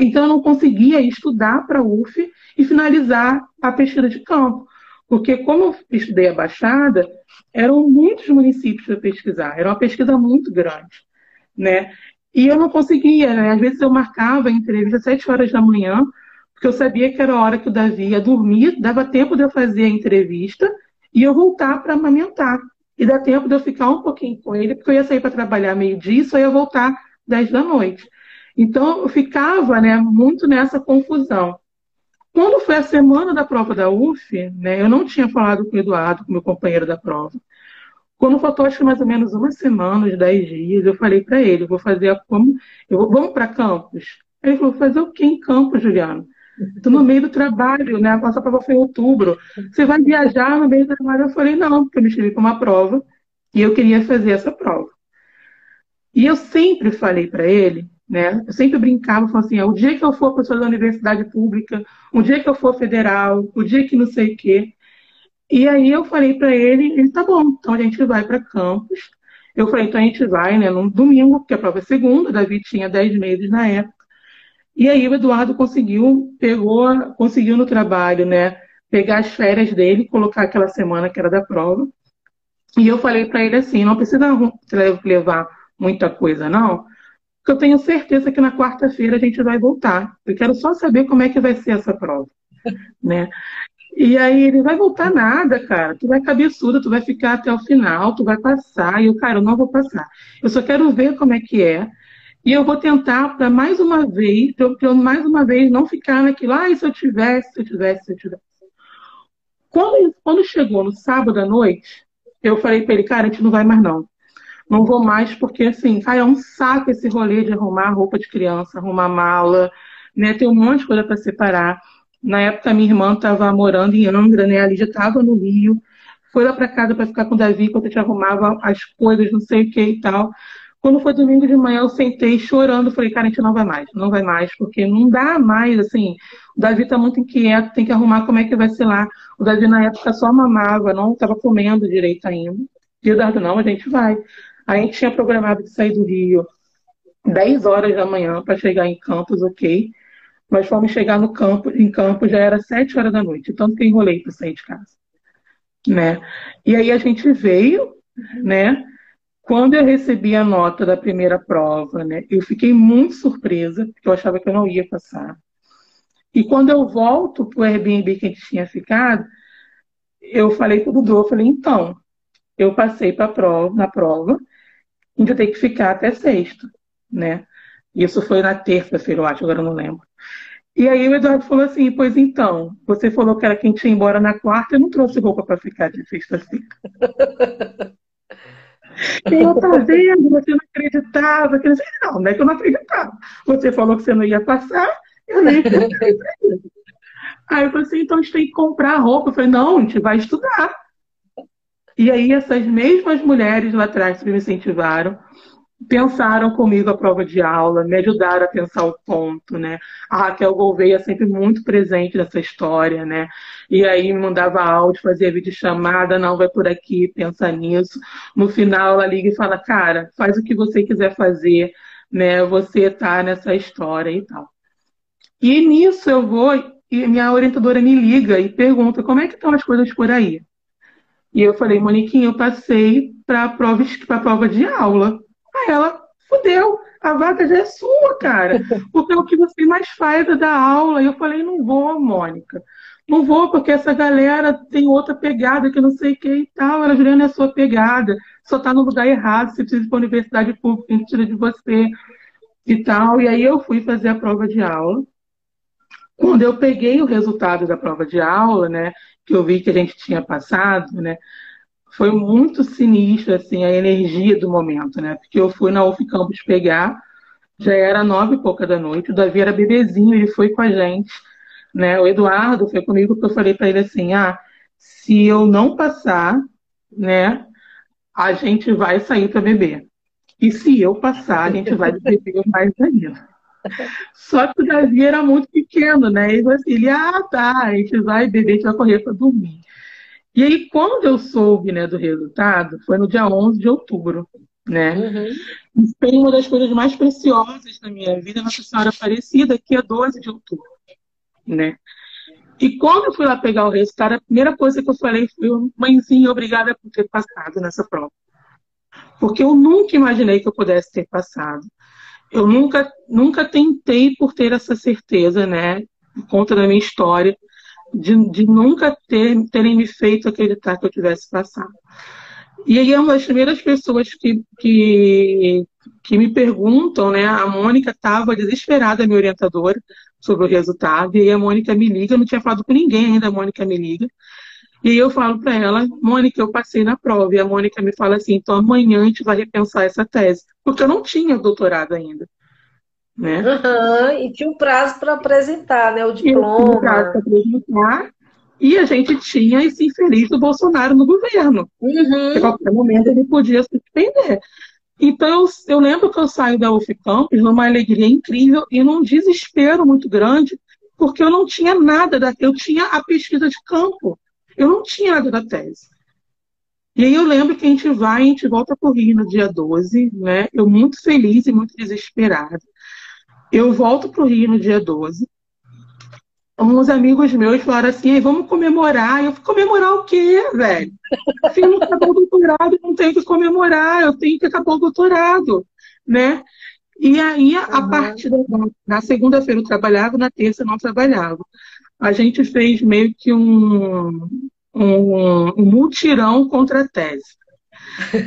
Então eu não conseguia estudar para a UF e finalizar a pesquisa de campo. Porque como eu estudei a Baixada, eram muitos municípios para pesquisar, era uma pesquisa muito grande. Né? E eu não conseguia, né? às vezes eu marcava a entrevista às 7 horas da manhã, porque eu sabia que era a hora que o Davi ia dormir, dava tempo de eu fazer a entrevista e eu voltar para amamentar. E dá tempo de eu ficar um pouquinho com ele, porque eu ia sair para trabalhar meio-dia e só ia voltar 10 da noite. Então, eu ficava né, muito nessa confusão. Quando foi a semana da prova da UF, né, eu não tinha falado com o Eduardo, com meu companheiro da prova. Quando faltou, acho que mais ou menos uma semana, uns 10 dias, eu falei para ele, vou fazer a, como, eu vou, vamos para campus? Ele falou, fazer o quê em campus, Juliano? Estou no meio do trabalho, né? A nossa prova foi em outubro. Você vai viajar no meio do trabalho? Eu falei, não, porque eu me inscrevi para uma prova e eu queria fazer essa prova. E eu sempre falei para ele, né? Eu sempre brincava, falava assim: o dia que eu for professor da universidade pública, o dia que eu for federal, o dia que não sei o quê. E aí eu falei para ele, ele tá bom, então a gente vai para campus. Eu falei, então a gente vai, né, num domingo, porque a prova é segunda, Davi tinha 10 meses na época. E aí o Eduardo conseguiu, pegou, conseguiu no trabalho, né, pegar as férias dele, colocar aquela semana que era da prova. E eu falei para ele assim, não precisa levar muita coisa, não. Porque eu tenho certeza que na quarta-feira a gente vai voltar. Eu quero só saber como é que vai ser essa prova. né? E aí ele vai voltar nada, cara. Tu vai cabeçuda, tu vai ficar até o final, tu vai passar. E eu, cara, eu não vou passar. Eu só quero ver como é que é. E eu vou tentar para mais uma vez, para eu, mais uma vez não ficar naquilo, ah, se eu tivesse, se eu tivesse, se eu tivesse. Quando, quando chegou no sábado à noite, eu falei para ele, cara, a gente não vai mais não. Não vou mais porque, assim, cara, é um saco esse rolê de arrumar roupa de criança, arrumar mala, né? Tem um monte de coisa para separar. Na época, minha irmã estava morando em Angra, né? A Lídia estava no Rio. Foi lá para casa para ficar com o Davi, enquanto a gente arrumava as coisas, não sei o que e tal. Quando foi domingo de manhã, eu sentei chorando. Falei, cara, a gente não vai mais, não vai mais, porque não dá mais, assim. O Davi está muito inquieto, tem que arrumar como é que vai ser lá. O Davi, na época, só mamava, não estava comendo direito ainda. E o Eduardo, não, a gente vai. A gente tinha programado de sair do Rio 10 horas da manhã para chegar em Campos, ok. Nós fomos chegar no campo, em campo já era sete horas da noite, tanto que enrolei para sair de casa. Né? E aí a gente veio, né? Quando eu recebi a nota da primeira prova, né, eu fiquei muito surpresa, porque eu achava que eu não ia passar. E quando eu volto para o Airbnb que a gente tinha ficado, eu falei para o Dudu, eu falei, então, eu passei para prova, na prova, a gente tem que ficar até sexta, né? Isso foi na terça-feira, eu acho, agora eu não lembro. E aí o Eduardo falou assim, pois então, você falou que era quem tinha embora na quarta, eu não trouxe roupa para ficar de sexta-feira. eu tá vendo, você não acreditava, que não, não é que eu não acreditava. Você falou que você não ia passar, eu nem Aí eu falei assim, então a gente tem que comprar roupa. Eu falei, não, a gente vai estudar. E aí essas mesmas mulheres lá atrás que me incentivaram, pensaram comigo a prova de aula, me ajudaram a pensar o ponto, né? A Raquel Gouveia é sempre muito presente nessa história, né? E aí me mandava áudio, fazia vídeo chamada, não vai por aqui, pensa nisso. No final ela liga e fala, cara, faz o que você quiser fazer, né? Você tá nessa história e tal. E nisso eu vou e minha orientadora me liga e pergunta como é que estão as coisas por aí. E eu falei, Moniquinha, eu passei para a prova de aula. Aí ela, fudeu, a vaga já é sua, cara. Porque é o que você mais faz é dar aula. E eu falei, não vou, Mônica. Não vou, porque essa galera tem outra pegada que não sei o que e tal. Ela, Juliana, é a sua pegada. Só tá no lugar errado. Você precisa ir para a universidade pública, a gente tira de você e tal. E aí eu fui fazer a prova de aula. Quando eu peguei o resultado da prova de aula, né, que eu vi que a gente tinha passado, né, foi muito sinistro, assim, a energia do momento, né? Porque eu fui na UF Campus pegar, já era nove e pouca da noite, o Davi era bebezinho, ele foi com a gente, né? O Eduardo foi comigo, porque eu falei para ele assim, ah, se eu não passar, né, a gente vai sair para beber. E se eu passar, a gente vai beber mais ainda. Só que o Davi era muito pequeno, né? E assim, ele, ah, tá, a gente vai beber, a gente vai correr para dormir. E aí, quando eu soube né, do resultado, foi no dia 11 de outubro, né? Uhum. Foi uma das coisas mais preciosas da minha vida, Nossa Senhora Aparecida, que é 12 de outubro, né? E quando eu fui lá pegar o resultado, a primeira coisa que eu falei foi, mãezinha, obrigada por ter passado nessa prova. Porque eu nunca imaginei que eu pudesse ter passado. Eu nunca, nunca tentei por ter essa certeza, né? Por conta da minha história de, de nunca ter, terem me feito acreditar que eu tivesse passado. E aí, é uma das primeiras pessoas que, que, que me perguntam, né? A Mônica estava desesperada, minha orientadora, sobre o resultado. E aí a Mônica me liga, não tinha falado com ninguém ainda, a Mônica me liga. E aí eu falo para ela, Mônica, eu passei na prova. E a Mônica me fala assim, então amanhã a gente vai repensar essa tese. Porque eu não tinha doutorado ainda. Né? Uhum, e tinha um prazo para apresentar, né? O diploma. Um prazo para apresentar. E a gente tinha esse infeliz do Bolsonaro no governo. Uhum. A qualquer momento ele podia se suspender. Então, eu, lembro que eu saio da UF Campus numa alegria incrível e num desespero muito grande, porque eu não tinha nada daquilo. Eu tinha a pesquisa de campo. Eu não tinha nada da tese. E aí eu lembro que a gente vai, a gente volta para o Rio no dia 12, né? Eu muito feliz e muito desesperada. Eu volto para o Rio no dia 12. Uns amigos meus falaram assim, vamos comemorar. Eu fui comemorar o quê, velho? Filho não acabou o doutorado, não tenho que comemorar, eu tenho que acabar o doutorado, né? E aí, a uhum. partir da, na segunda-feira eu trabalhava, na terça eu não trabalhava. a gente fez meio que um, um, um multirão contra a tese.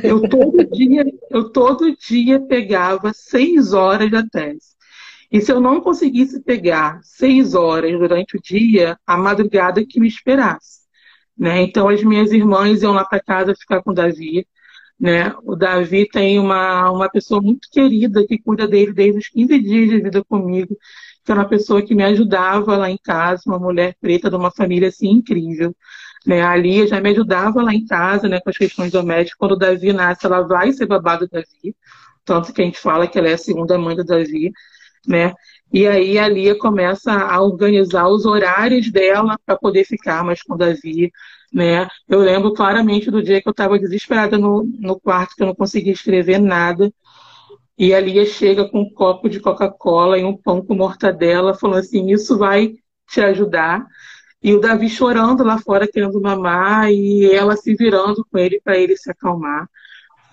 Eu todo dia, eu todo dia pegava seis horas da tese. E se eu não conseguisse pegar seis horas durante o dia, a madrugada que me esperasse. Né? Então as minhas irmãs iam lá para casa ficar com o Davi. Né? O Davi tem uma, uma pessoa muito querida que cuida dele desde os 15 dias de vida comigo, que é uma pessoa que me ajudava lá em casa, uma mulher preta de uma família assim incrível. Né? A Lia já me ajudava lá em casa né, com as questões domésticas. Quando o Davi nasce, ela vai ser babado do Davi. Tanto que a gente fala que ela é a segunda mãe do Davi. Né? E aí a Lia começa a organizar os horários dela para poder ficar mais com o Davi. Né? Eu lembro claramente do dia que eu estava desesperada no, no quarto, que eu não conseguia escrever nada. E a Lia chega com um copo de Coca-Cola e um pão com mortadela, falando assim: Isso vai te ajudar. E o Davi chorando lá fora, querendo mamar, e ela se virando com ele para ele se acalmar.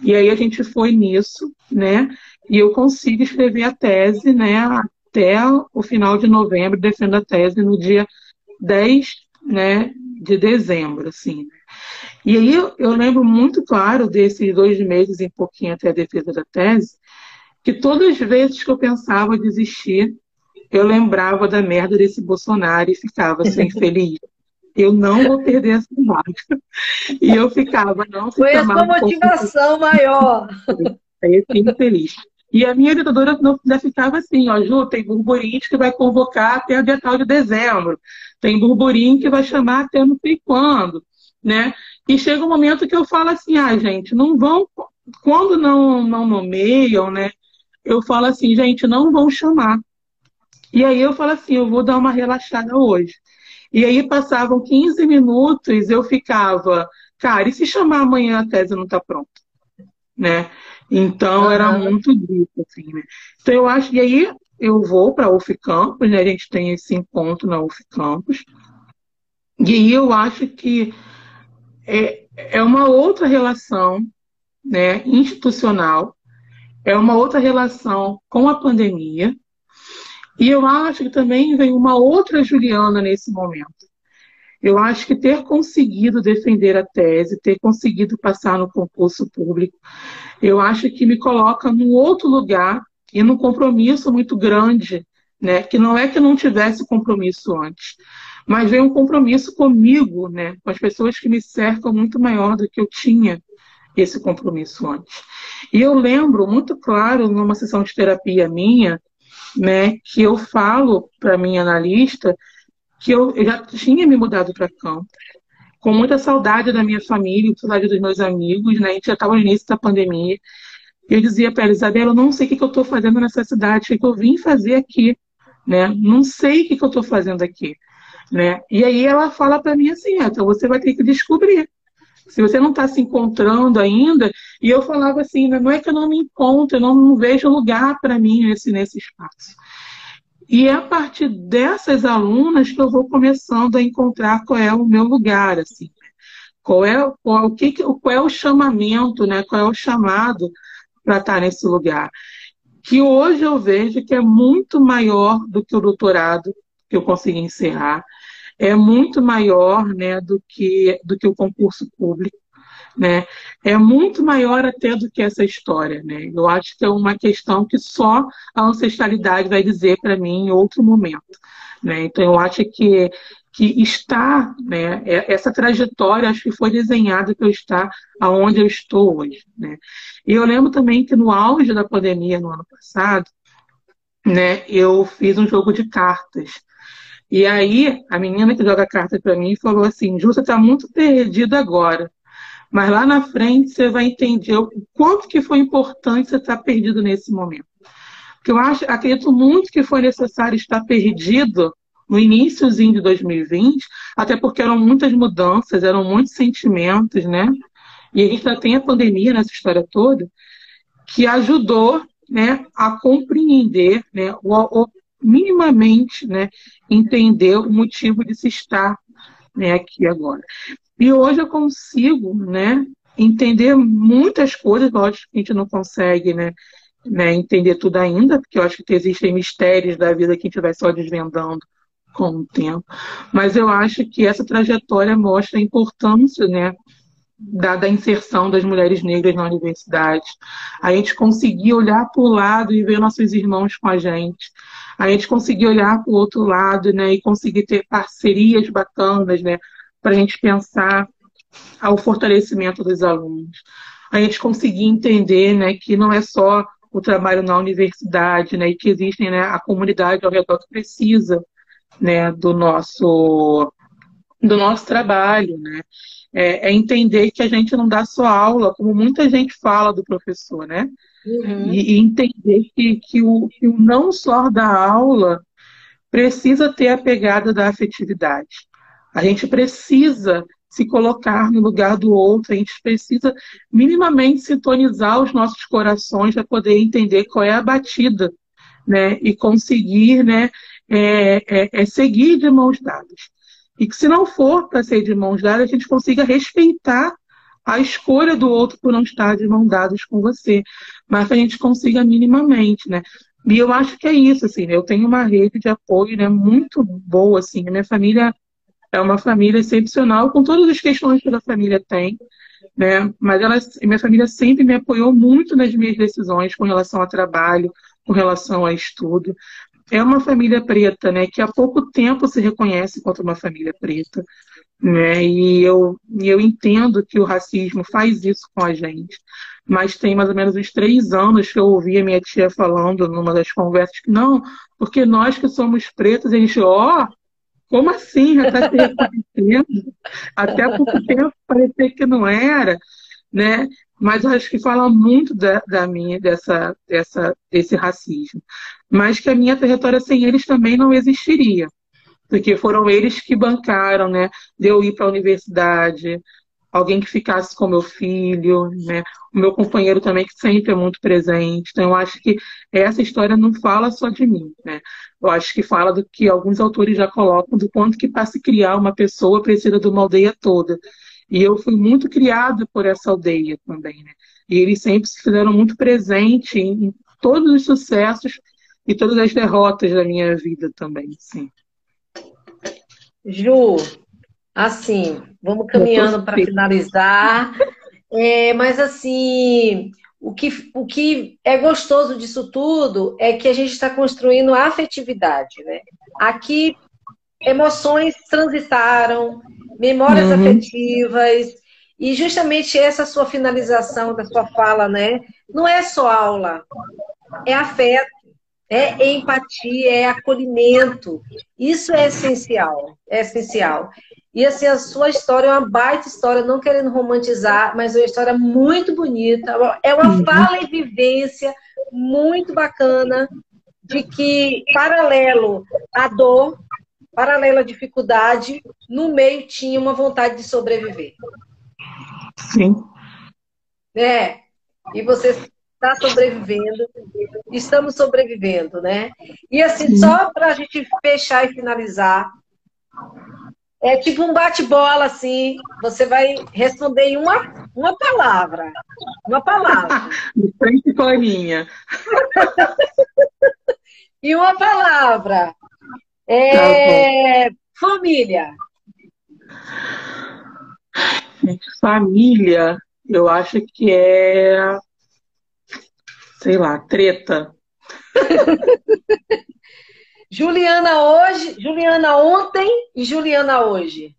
E aí a gente foi nisso, né? E eu consigo escrever a tese, né? Até o final de novembro, defendo a tese no dia 10 né, de dezembro, assim. E aí eu, eu lembro muito claro desses dois meses e pouquinho até a defesa da tese, que todas as vezes que eu pensava desistir, eu lembrava da merda desse Bolsonaro e ficava assim, feliz. Eu não vou perder essa vaga. E eu ficava, não Foi a sua motivação maior. Eu fiquei feliz. E a minha orientadora já ficava assim, ó, Ju, tem burburinho que vai convocar até o dia tal de dezembro. Tem burburinho que vai chamar até não sei quando, né? E chega um momento que eu falo assim, ah, gente, não vão, quando não, não nomeiam, né? Eu falo assim, gente, não vão chamar. E aí eu falo assim, eu vou dar uma relaxada hoje. E aí passavam 15 minutos, eu ficava, cara, e se chamar amanhã a tese não está pronta? Né? Então uhum. era muito disso, assim, né? Então eu acho, e aí eu vou para a UF Campus, né? A gente tem esse encontro na UF Campus. E aí eu acho que é, é uma outra relação né, institucional, é uma outra relação com a pandemia, e eu acho que também vem uma outra Juliana nesse momento. Eu acho que ter conseguido defender a tese, ter conseguido passar no concurso público, eu acho que me coloca num outro lugar e num compromisso muito grande, né? Que não é que não tivesse compromisso antes, mas vem um compromisso comigo, né? Com as pessoas que me cercam muito maior do que eu tinha esse compromisso antes. E eu lembro muito claro numa sessão de terapia minha né, que eu falo para minha analista que eu, eu já tinha me mudado para campo, com muita saudade da minha família, saudade dos meus amigos, né? A gente já estava no início da pandemia. Eu dizia para ela, Isabela, eu não sei o que, que eu estou fazendo nessa cidade, o que, eu vim fazer aqui, né? Não sei o que, que eu estou fazendo aqui, né? E aí ela fala para mim assim, então você vai ter que descobrir se você não está se encontrando ainda, e eu falava assim, não é que eu não me encontro, eu não, não vejo lugar para mim nesse, nesse espaço. E é a partir dessas alunas que eu vou começando a encontrar qual é o meu lugar, assim. Qual é, qual, o que, qual é o chamamento, né? qual é o chamado para estar nesse lugar. Que hoje eu vejo que é muito maior do que o doutorado que eu consegui encerrar, é muito maior né, do, que, do que o concurso público. Né? É muito maior até do que essa história. Né? Eu acho que é uma questão que só a ancestralidade vai dizer para mim em outro momento. Né? Então, eu acho que, que está, né, é, essa trajetória, acho que foi desenhada para eu estar aonde eu estou hoje. Né? E eu lembro também que no auge da pandemia, no ano passado, né, eu fiz um jogo de cartas e aí, a menina que joga carta para mim falou assim: Ju, você está muito perdida agora. Mas lá na frente você vai entender o quanto que foi importante você estar tá perdido nesse momento. Porque eu acho, acredito muito que foi necessário estar perdido no iníciozinho de 2020, até porque eram muitas mudanças, eram muitos sentimentos, né? E a gente já tem a pandemia nessa história toda, que ajudou né, a compreender né, o, o, minimamente né, entender o motivo de se estar né, aqui agora. E hoje eu consigo né, entender muitas coisas, lógico que a gente não consegue né, né, entender tudo ainda, porque eu acho que existem mistérios da vida que a gente vai só desvendando com o tempo. Mas eu acho que essa trajetória mostra a importância, né, da, da, inserção das mulheres negras na universidade. A gente conseguir olhar para o lado e ver nossos irmãos com a gente. A gente conseguir olhar para o outro lado, né, e conseguir ter parcerias bacanas, né, para a gente pensar ao fortalecimento dos alunos. A gente conseguir entender, né, que não é só o trabalho na universidade, né, e que existem, né, a comunidade ao redor que precisa, né, do nosso do nosso trabalho, né? É, é, entender que a gente não dá só aula, como muita gente fala do professor, né? Uhum. E, e, entender que, que, o, que o não só da aula precisa ter a pegada da afetividade. A gente precisa se colocar no lugar do outro, a gente precisa minimamente sintonizar os nossos corações para poder entender qual é a batida, né? E conseguir, né? É, é, é seguir de mãos dadas. E que se não for para ser de mãos dadas, a gente consiga respeitar a escolha do outro por não estar de mãos dadas com você, mas que a gente consiga minimamente, né? E eu acho que é isso, assim, né? eu tenho uma rede de apoio, né, muito boa, assim, a minha família é uma família excepcional, com todas as questões que a família tem, né? Mas ela, minha família sempre me apoiou muito nas minhas decisões com relação a trabalho, com relação a estudo. É uma família preta, né, que há pouco tempo se reconhece como uma família preta, né, e eu, eu entendo que o racismo faz isso com a gente, mas tem mais ou menos uns três anos que eu ouvi a minha tia falando numa das conversas que não, porque nós que somos pretos, a gente, ó, oh, como assim? Já está se reconhecendo? Até pouco tempo parecia que não era, né? mas eu acho que fala muito da, da minha, dessa, dessa, desse racismo. Mas que a minha trajetória sem eles também não existiria. Porque foram eles que bancaram, né? De eu ir para a universidade, alguém que ficasse com meu filho, né? O meu companheiro também, que sempre é muito presente. Então, eu acho que essa história não fala só de mim, né? Eu acho que fala do que alguns autores já colocam, do quanto que para se criar uma pessoa precisa de uma aldeia toda. E eu fui muito criada por essa aldeia também, né? E eles sempre se fizeram muito presente em, todos os sucessos e todas as derrotas da minha vida também, sim. Ju, assim, vamos caminhando para finalizar. É, mas assim, o que, o que é gostoso disso tudo é que a gente está construindo afetividade, né? Aqui emoções transitaram, memórias uhum. afetivas, e justamente essa sua finalização da sua fala, né? Não é só aula, é afeto, é empatia, é acolhimento. Isso é essencial, é essencial. E assim, a sua história é uma baita história, não querendo romantizar, mas é uma história muito bonita. É uma uhum. fala e vivência muito bacana de que, paralelo à dor, paralela à dificuldade, no meio tinha uma vontade de sobreviver. Sim. É. E você está sobrevivendo, estamos sobrevivendo, né? E assim, Sim. só para a gente fechar e finalizar, é tipo um bate-bola, assim, você vai responder em uma, uma palavra. Uma palavra. De frente com a minha. e uma palavra. É, tá família. Família, eu acho que é, sei lá, treta. Juliana hoje, Juliana ontem e Juliana hoje.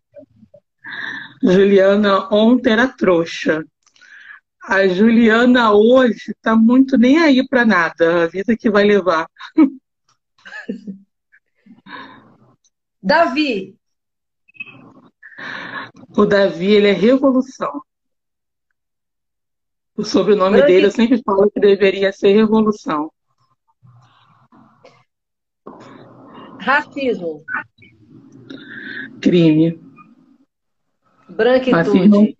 Juliana ontem era trouxa. A Juliana hoje tá muito nem aí para nada, a vida que vai levar. Davi. O Davi, ele é revolução. O sobrenome dele, eu sempre falo que deveria ser revolução. Racismo. Crime. Branquitude. Racismo,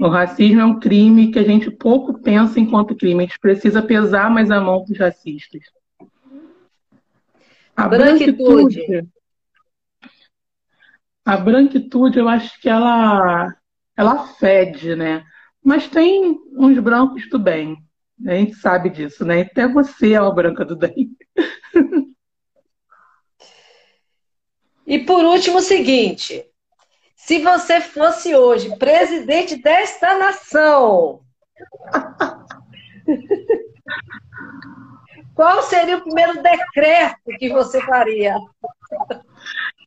o racismo é um crime que a gente pouco pensa enquanto crime. A gente precisa pesar mais a mão dos racistas. A branquitude. branquitude a branquitude, eu acho que ela, ela fede, né? Mas tem uns brancos do bem. A gente sabe disso, né? Até você é uma branca do bem. E por último, o seguinte: se você fosse hoje presidente desta nação, qual seria o primeiro decreto que você faria?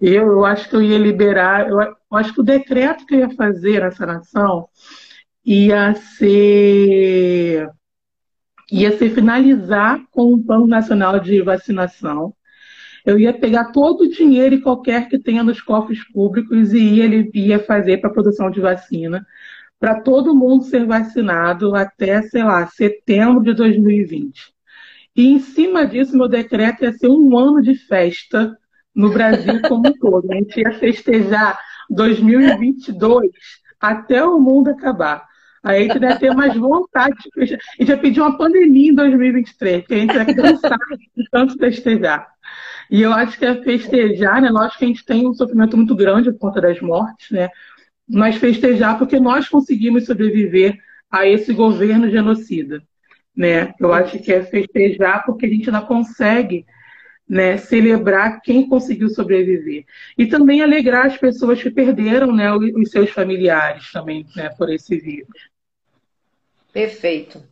Eu, eu acho que eu ia liberar, eu, eu acho que o decreto que eu ia fazer nessa nação ia ser ia ser finalizar com o Plano Nacional de Vacinação. Eu ia pegar todo o dinheiro e qualquer que tenha nos cofres públicos e ele ia fazer para a produção de vacina, para todo mundo ser vacinado até, sei lá, setembro de 2020. E em cima disso, meu decreto ia ser um ano de festa no Brasil como um todo. A gente ia festejar 2022 até o mundo acabar. Aí a gente deve ter mais vontade de. A gente vai pedir uma pandemia em 2023, que a gente vai cansar de tanto festejar. E eu acho que é festejar, né? Lógico que a gente tem um sofrimento muito grande por conta das mortes, né? Mas festejar porque nós conseguimos sobreviver a esse governo genocida, né? Eu acho que é festejar porque a gente ainda consegue né, celebrar quem conseguiu sobreviver. E também alegrar as pessoas que perderam né, os seus familiares também né, por esse vírus. Perfeito.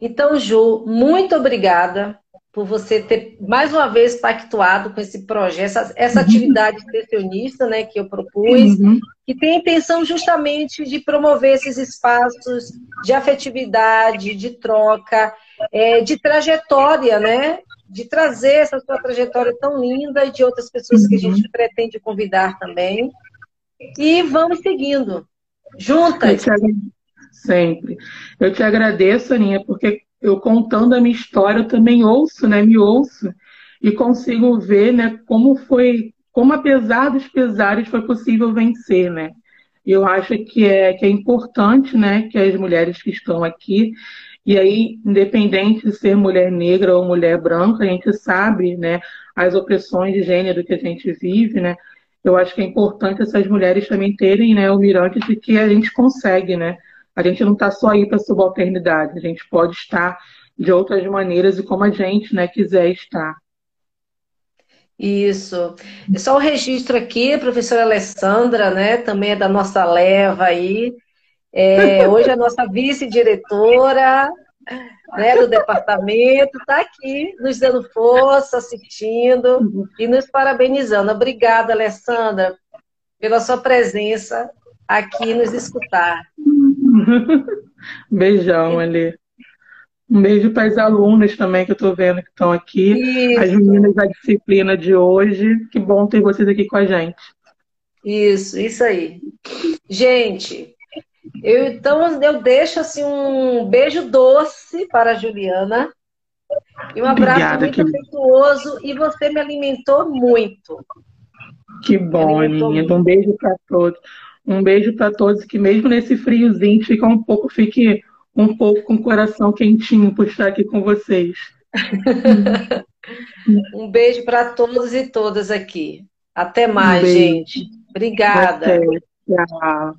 Então, Ju, muito obrigada por você ter mais uma vez pactuado com esse projeto, essa, essa uhum. atividade extensionista né, que eu propus, uhum. que tem a intenção justamente de promover esses espaços de afetividade, de troca, é, de trajetória, né? De trazer essa sua trajetória tão linda e de outras pessoas uhum. que a gente uhum. pretende convidar também. E vamos seguindo, juntas. Sempre. Eu te agradeço, Aninha, porque eu contando a minha história, eu também ouço, né? Me ouço e consigo ver, né? Como foi, como apesar dos pesares foi possível vencer, né? E eu acho que é, que é importante, né? Que as mulheres que estão aqui e aí, independente de ser mulher negra ou mulher branca, a gente sabe, né? As opressões de gênero que a gente vive, né? Eu acho que é importante essas mulheres também terem, né? O mirante de que a gente consegue, né? A gente não está só aí para subalternidade, a gente pode estar de outras maneiras e como a gente né, quiser estar. Isso. Só o registro aqui, professora Alessandra, né, também é da nossa leva aí. É, hoje a nossa vice-diretora né, do departamento está aqui nos dando força, assistindo e nos parabenizando. Obrigada, Alessandra, pela sua presença aqui nos escutar. Beijão, ali. Um beijo para as alunas também que eu estou vendo que estão aqui. Isso. As meninas da disciplina de hoje. Que bom ter vocês aqui com a gente. Isso, isso aí. Gente, eu, então eu deixo assim um beijo doce para a Juliana. E um abraço Obrigada, muito que... afetuoso. E você me alimentou muito. Que bom, Aninha. Um beijo para todos. Um beijo para todos, que mesmo nesse friozinho fica um pouco, fique um pouco com o coração quentinho por estar aqui com vocês. um beijo para todos e todas aqui. Até mais, um gente. Obrigada. Até. Tchau.